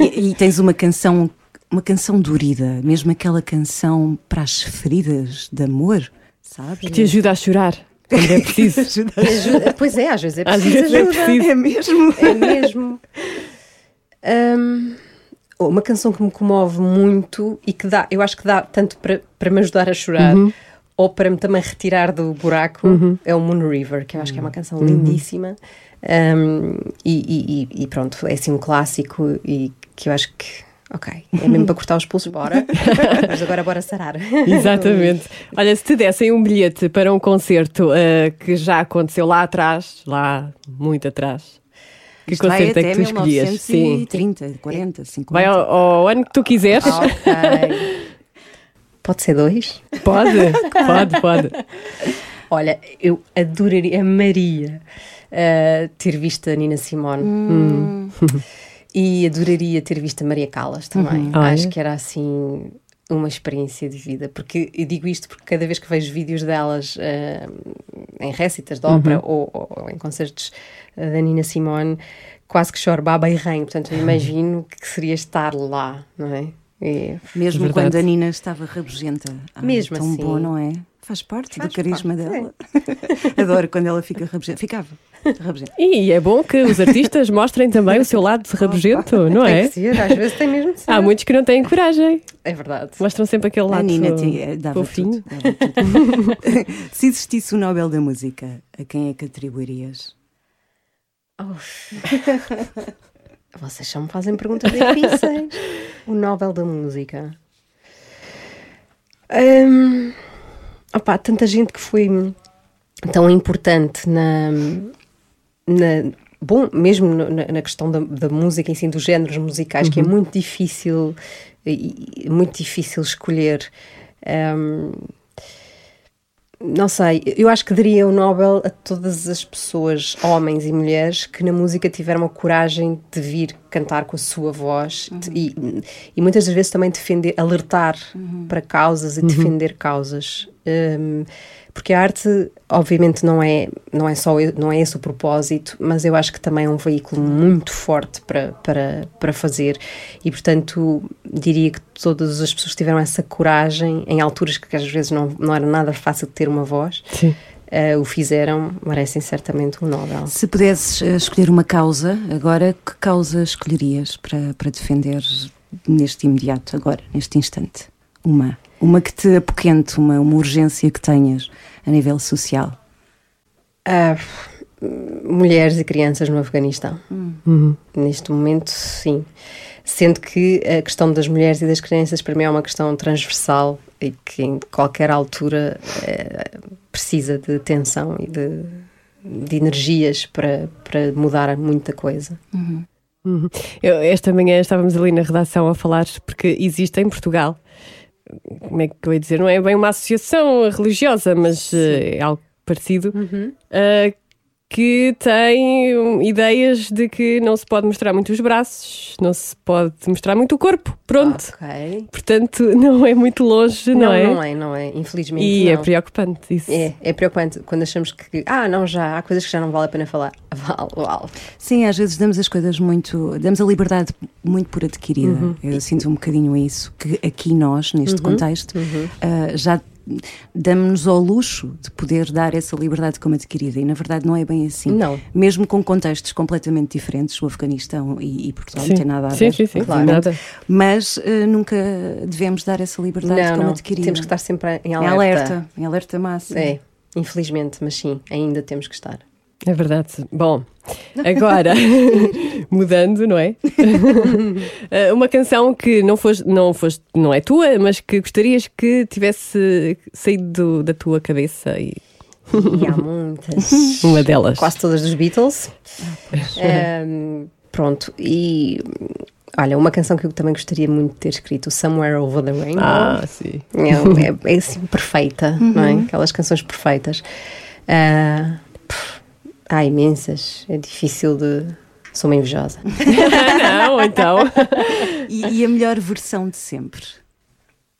E, e tens uma canção, uma canção dorida, mesmo aquela canção para as feridas de amor, sabes? Que te ajuda a chorar quando é preciso. Ajuda- Pois é, às vezes é Às preciso vezes é ajuda. preciso. É mesmo. É mesmo. Hum, uma canção que me comove muito e que dá, eu acho que dá tanto para, para me ajudar a chorar ou para me também retirar do buraco é o Moon River, que eu acho que é uma canção lindíssima. Hum, e, e- e- e pronto, é assim um clássico e que eu acho que, ok, é mesmo para cortar os pulsos, bora. Mas agora bora sarar. Exatamente. Olha, se te dessem um bilhete para um concerto eh, que já aconteceu lá atrás, lá muito atrás, que Isto concerto é que tu escolhias? Sim. 1930, 40, 50. Vai ao, ao ano que tu quiseres. ok. Pode ser dois? Pode, pode, pode. Olha, eu adoraria, amaria uh, ter visto a Nina Simone. Hum. E adoraria ter visto a Maria Callas também. Olha. Acho que era assim uma experiência de vida. Porque eu digo isto porque cada vez que vejo vídeos delas uh, em récitas de ópera ou, ou em concertos uh, da Nina Simone, quase que choro baba e ranho. Portanto, eu imagino que seria estar lá, não é? E Mesmo Verdade. quando a Nina estava rabugenta. Ah, Mesmo tão assim. bom, não é? Faz parte Faz do carisma parte, dela. Adoro quando ela fica rabugenta. Ficava rabugenta. E é bom que os artistas mostrem também o seu lado rabugento, não tem é? que ser, às vezes tem mesmo de ser. Há muitos que não têm coragem. É verdade. Mostram sempre aquele A lado Nina tinha, dava fofinho. tudo, dava tudo. Se existisse o Nobel da Música, a quem é que atribuirias? Vocês só me fazem perguntas difíceis. o Nobel da Música. Hum, opá, tanta gente que foi tão importante na. Na- bom, mesmo na, na questão da, da música, em si, dos géneros musicais, que é muito difícil, muito difícil escolher. Hum, não sei, eu acho que daria o Nobel a todas as pessoas, homens e mulheres, que na música tiveram a coragem de vir cantar com a sua voz de- e, e muitas das vezes também defender, alertar para causas e defender causas. Hum, porque a arte, obviamente, não é, não é só não é esse o propósito, mas eu acho que também é um veículo muito forte para, para, para fazer. E, portanto, diria que todas as pessoas que tiveram essa coragem, em alturas que às vezes não, não era nada fácil de ter uma voz, Sim. eh, o fizeram, merecem certamente um Nobel. Se pudesses eh, escolher uma causa, agora, que causa escolherias para, para defender neste imediato, agora, neste instante? Uma. Uma que te apoquente, uma, uma urgência que tenhas a nível social. Ah, mulheres e crianças no Afeganistão. Neste momento, sim. Sendo que a questão das mulheres e das crianças para mim é uma questão transversal e que em qualquer altura eh, precisa de atenção e de, de energias para, para mudar muita coisa. Uhum. Eu, esta manhã estávamos ali na redação a falar, porque existe em Portugal, como é que eu ia dizer, não é bem uma associação religiosa, mas eh, é algo parecido, eh, que tem hum, ideias de que não se pode mostrar muito os braços, não se pode mostrar muito o corpo, pronto. Ok. Portanto, não é muito longe, não, Não, é? não é, não é. Infelizmente. E é não. preocupante isso. É, é preocupante quando achamos que, ah, não, já há coisas que já não vale a pena falar. Vale, vale. Sim, às vezes damos as coisas muito. damos a liberdade muito por adquirida. Eu sinto um bocadinho isso, que aqui nós, neste contexto, ah, já damos-nos ao luxo de poder dar essa liberdade como adquirida. E na verdade não é bem assim. Não. Mesmo com contextos completamente diferentes, o Afeganistão e, e Portugal Sim. não tem nada a Sim, ver. sim, sim, obviamente. nada. Mas ah, nunca devemos dar essa liberdade Não, como não. adquirida. Temos que estar sempre em em alerta. alerta. Em alerta máximo. É, infelizmente, mas sim, ainda temos que estar. É verdade. Bom, agora, mudando, não é? Eh, Uma canção que não, foste, não, foste, não é tua, mas que gostarias que tivesse saído do- da tua cabeça e E há muitas. uma delas. Quase todas dos Beatles. Ehm, pronto, e olha, uma canção que eu também gostaria muito de ter escrito, Somewhere Over the Rainbow. Ah, sim. É, é, é assim perfeita, não é? Aquelas canções perfeitas. Ah, pff, há imensas, é difícil de. Sou uma invejosa. não, então. E, e a melhor versão de sempre?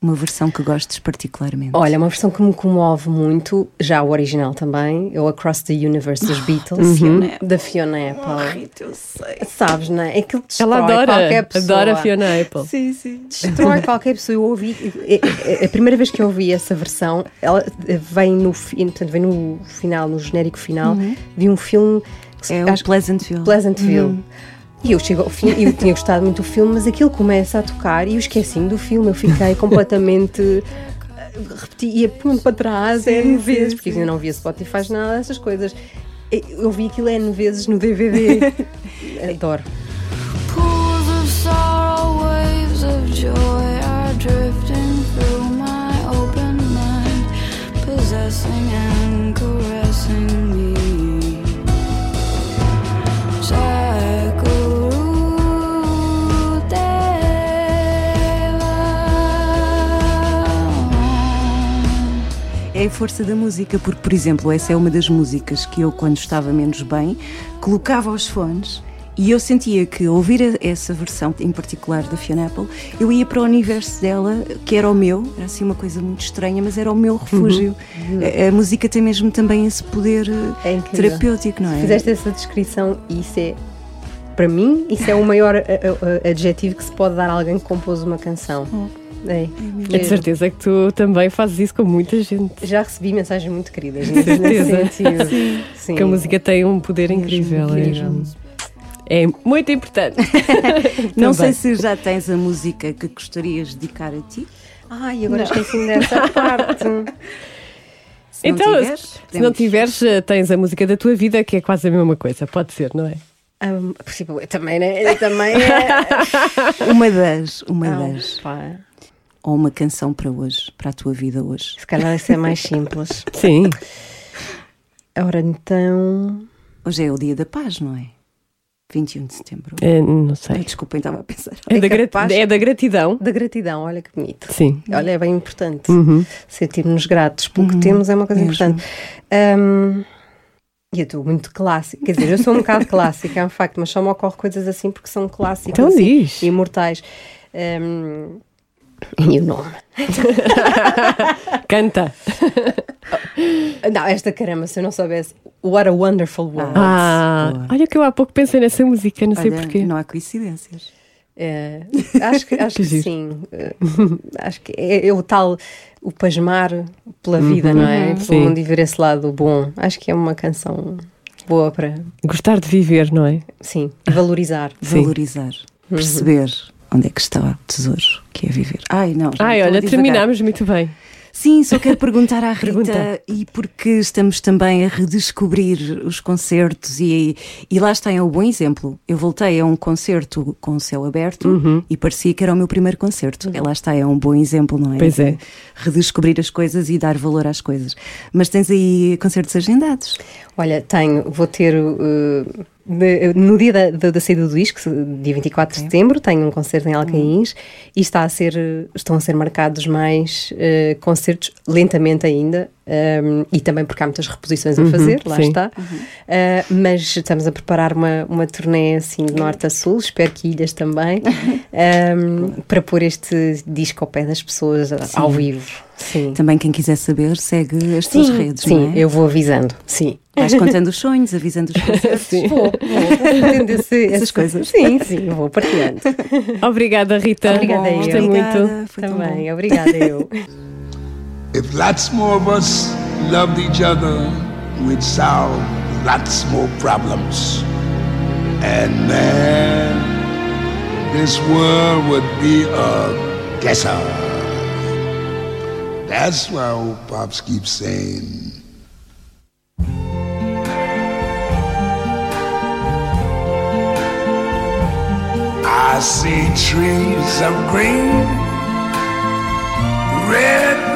Uma versão que gostes particularmente? Olha, uma versão que me comove muito, já o original também, é o Across the Universe dos Beatles, da Fiona Apple. eu sei. Sabes, não é? Aquilo destrói Ela adora, qualquer pessoa. adora Fiona Apple. Sim, sim. Destrói qualquer pessoa. Eu ouvi, é- é- a primeira vez que eu ouvi essa versão, ela vem no, portanto, vem no final, no genérico final, de um filme que se- É o que- Pleasantville. Pleasantville. E eu chego ao fim, eu tinha gostado muito do filme, mas aquilo começa a tocar e eu esqueci-me do filme. Eu fiquei completamente. eh, Repeti, ia para trás N vezes, porque ainda não via Spotify, nada dessas coisas. Eu vi aquilo N vezes no DVD. Adoro. Drifting through my open mind, possessing and É a força da música, porque, por exemplo, essa é uma das músicas que eu, quando estava menos bem, colocava os fones e eu sentia que, ouvir essa versão, em particular da Fiona Apple, eu ia para o universo dela, que era o meu, era assim uma coisa muito estranha, mas era o meu refúgio. A, a música tem mesmo também esse poder eh, É terapêutico, não é? Fizeste essa descrição e isso é, para mim, isso é o maior a- a- adjetivo que se pode dar a alguém que compôs uma canção. É. É de certeza que tu também fazes isso com muita gente. Já recebi mensagens muito queridas nesse, certeza. nesse sentido. Sim. Que a música tem um poder incrível. é- mesmo. É, muito importante. Não sei se já tens a música que gostarias de dedicar a ti. Ai, agora esqueci-me dessa parte. Se não então, tiveres, se não tiveres, eh, tens a música da tua vida, que é quase a mesma coisa. Pode ser, não é? Um, eu também, né? Eu também é. Uma das, uma Ah, das. pá. Ou uma canção para hoje, para a tua vida hoje? Se calhar isso é mais simples. Sim. Ora então. Hoje é o dia da paz, não é? 21 de setembro. É, não Ai, sei. desculpem, estava a pensar. É da, gra- é da gratidão. Da gratidão, olha que bonito. Sim. Olha, é bem importante. Uhum. Sentirmos gratos pelo que temos é uma coisa mesmo. importante. Ahm, E eu estou muito clássica, quer dizer, eu sou um bocado clássica, é um facto, mas só me ocorre coisas assim porque são clássicas Então assim, diz. imortais. Ahm, e o nome? Canta. Não, esta caramba, se eu não soubesse. What a Wonderful World. Ah, boa. olha que eu há pouco pensei nessa música, não sei Olha, porquê. não há coincidências. É, acho que, acho Que que sim. Eh, acho que é, é o tal, o pasmar pela vida, não é? Pelo Sim. mundo e ver esse lado bom. Acho que é uma canção boa para, Gostar de viver, não é? sim, valorizar. Sim. Valorizar, perceber onde é que está o tesouro que é viver. Ai, não. já Ai, olha, divagar. terminámos muito bem. Sim, só quero perguntar à Rita, Pergunta. e porque estamos também a redescobrir os concertos, e, e lá está, é um bom exemplo. Eu voltei a um concerto com o céu aberto Uhum. e parecia que era o meu primeiro concerto. E lá está, é um bom exemplo, não é? Pois é. Redescobrir as coisas e dar valor às coisas. Mas tens aí concertos agendados. Olha, tenho, vou ter uh, de- no dia da, da, da saída do disco, dia 24 de setembro, tenho um concerto em Alcaíns e está a ser, uh, estão a ser marcados mais uh, concertos lentamente ainda. Um, e também porque há muitas reposições a fazer, lá sim. está. Uh, mas estamos a preparar uma, uma turnê assim de norte a sul, espero que ilhas também, um, para pôr este disco ao pé das pessoas uh, ao vivo. Sim. Também quem quiser saber, segue as tuas Sim, redes, sim, não é? eu vou avisando. Sim. Vais contando os sonhos, avisando os concertos. Vou, vou, vou esse- Essas coisas. Sim, sim, vou partilhando. Obrigada, Rita. Obrigada eu. Gostei Obrigada, muito. foi tão Também, obrigada eu. If lots more of us loved each other, we'd solve lots more problems. And man, this world would be a guesser. That's why old Pops keeps saying. I see trees of green red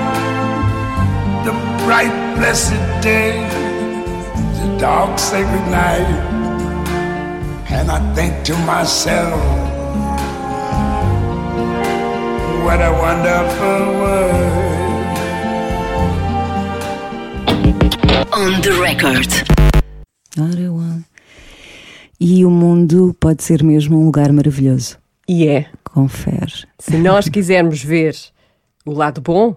blessed day, the dark sacred night, and I think to myself, what a wonderful world. On the record. E o mundo pode ser mesmo um lugar maravilhoso. E é. Confere. Se nós quisermos ver o lado bom,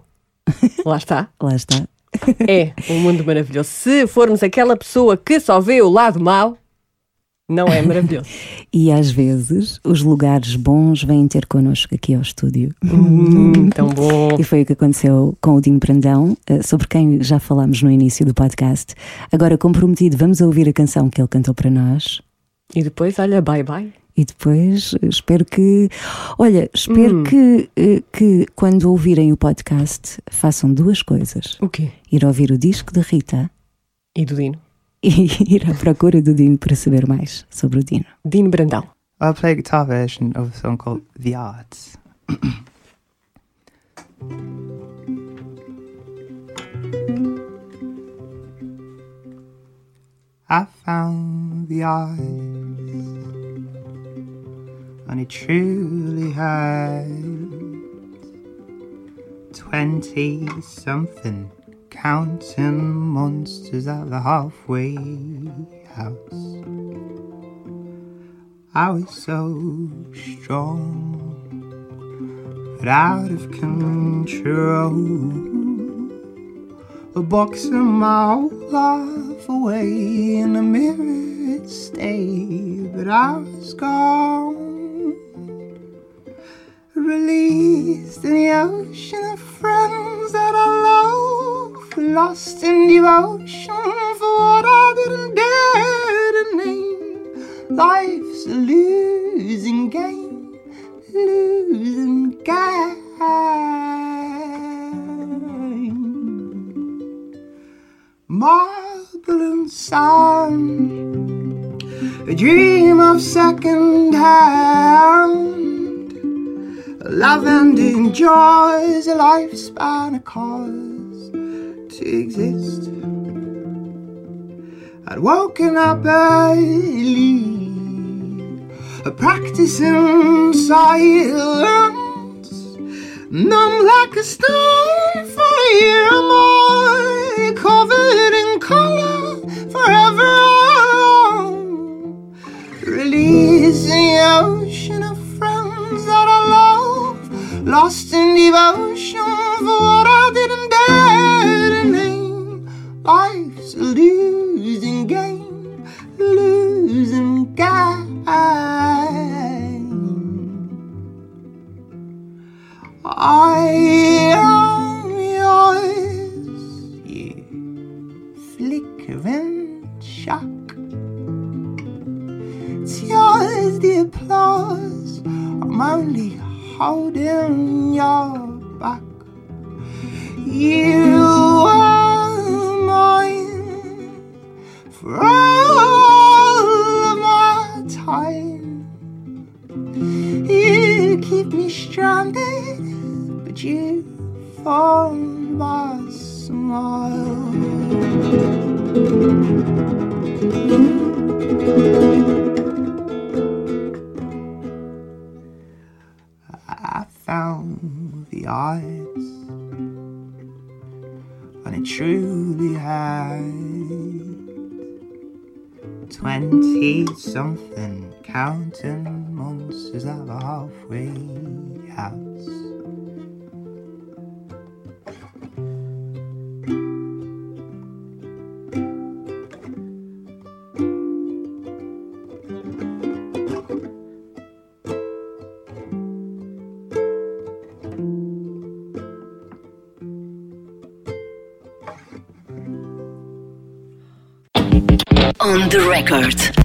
lá está. Lá está. É um mundo maravilhoso. Se formos aquela pessoa que só vê o lado mau, não é maravilhoso. E às vezes os lugares bons vêm ter connosco aqui ao estúdio. Hum, tão bom. E foi o que aconteceu com o Dinho Brandão, eh, sobre quem já falámos no início do podcast. Agora, comprometido, vamos ouvir a canção que ele cantou para nós. E depois, olha, bye bye. E depois espero que. Olha, espero que, eh, que quando ouvirem o podcast façam duas coisas: O quê? ir ouvir o disco da Rita E do Dino? e ir à procura do Dino para saber mais sobre o Dino. Dino Brandão. I'll play a guitar version of a song called The Arts. I found the eyes, and it truly had twenty something counting monsters at the halfway house. I was so strong, but out of control. A box of my whole life away in mirror it stayed, but I was gone. Released in the ocean of friends that I love, lost in devotion for what I didn't dare to name. Life's a losing game, losing game. Marble and sand, a dream of second hand. Love and enjoys a lifespan, a cause to exist. I'd woken up early, a practicing silence, numb like a stone for a year or more, covered in color forever lost in devotion for what I didn't dare to name. Life's a losing game, losing game. I am yours, you flickering shock. It's yours, the applause. I'm only holding your back. You are mine for all of my time. You keep me stranded, but you found my smile. Found the eyes, and it truly had twenty something counting monsters at the halfway house. On the record.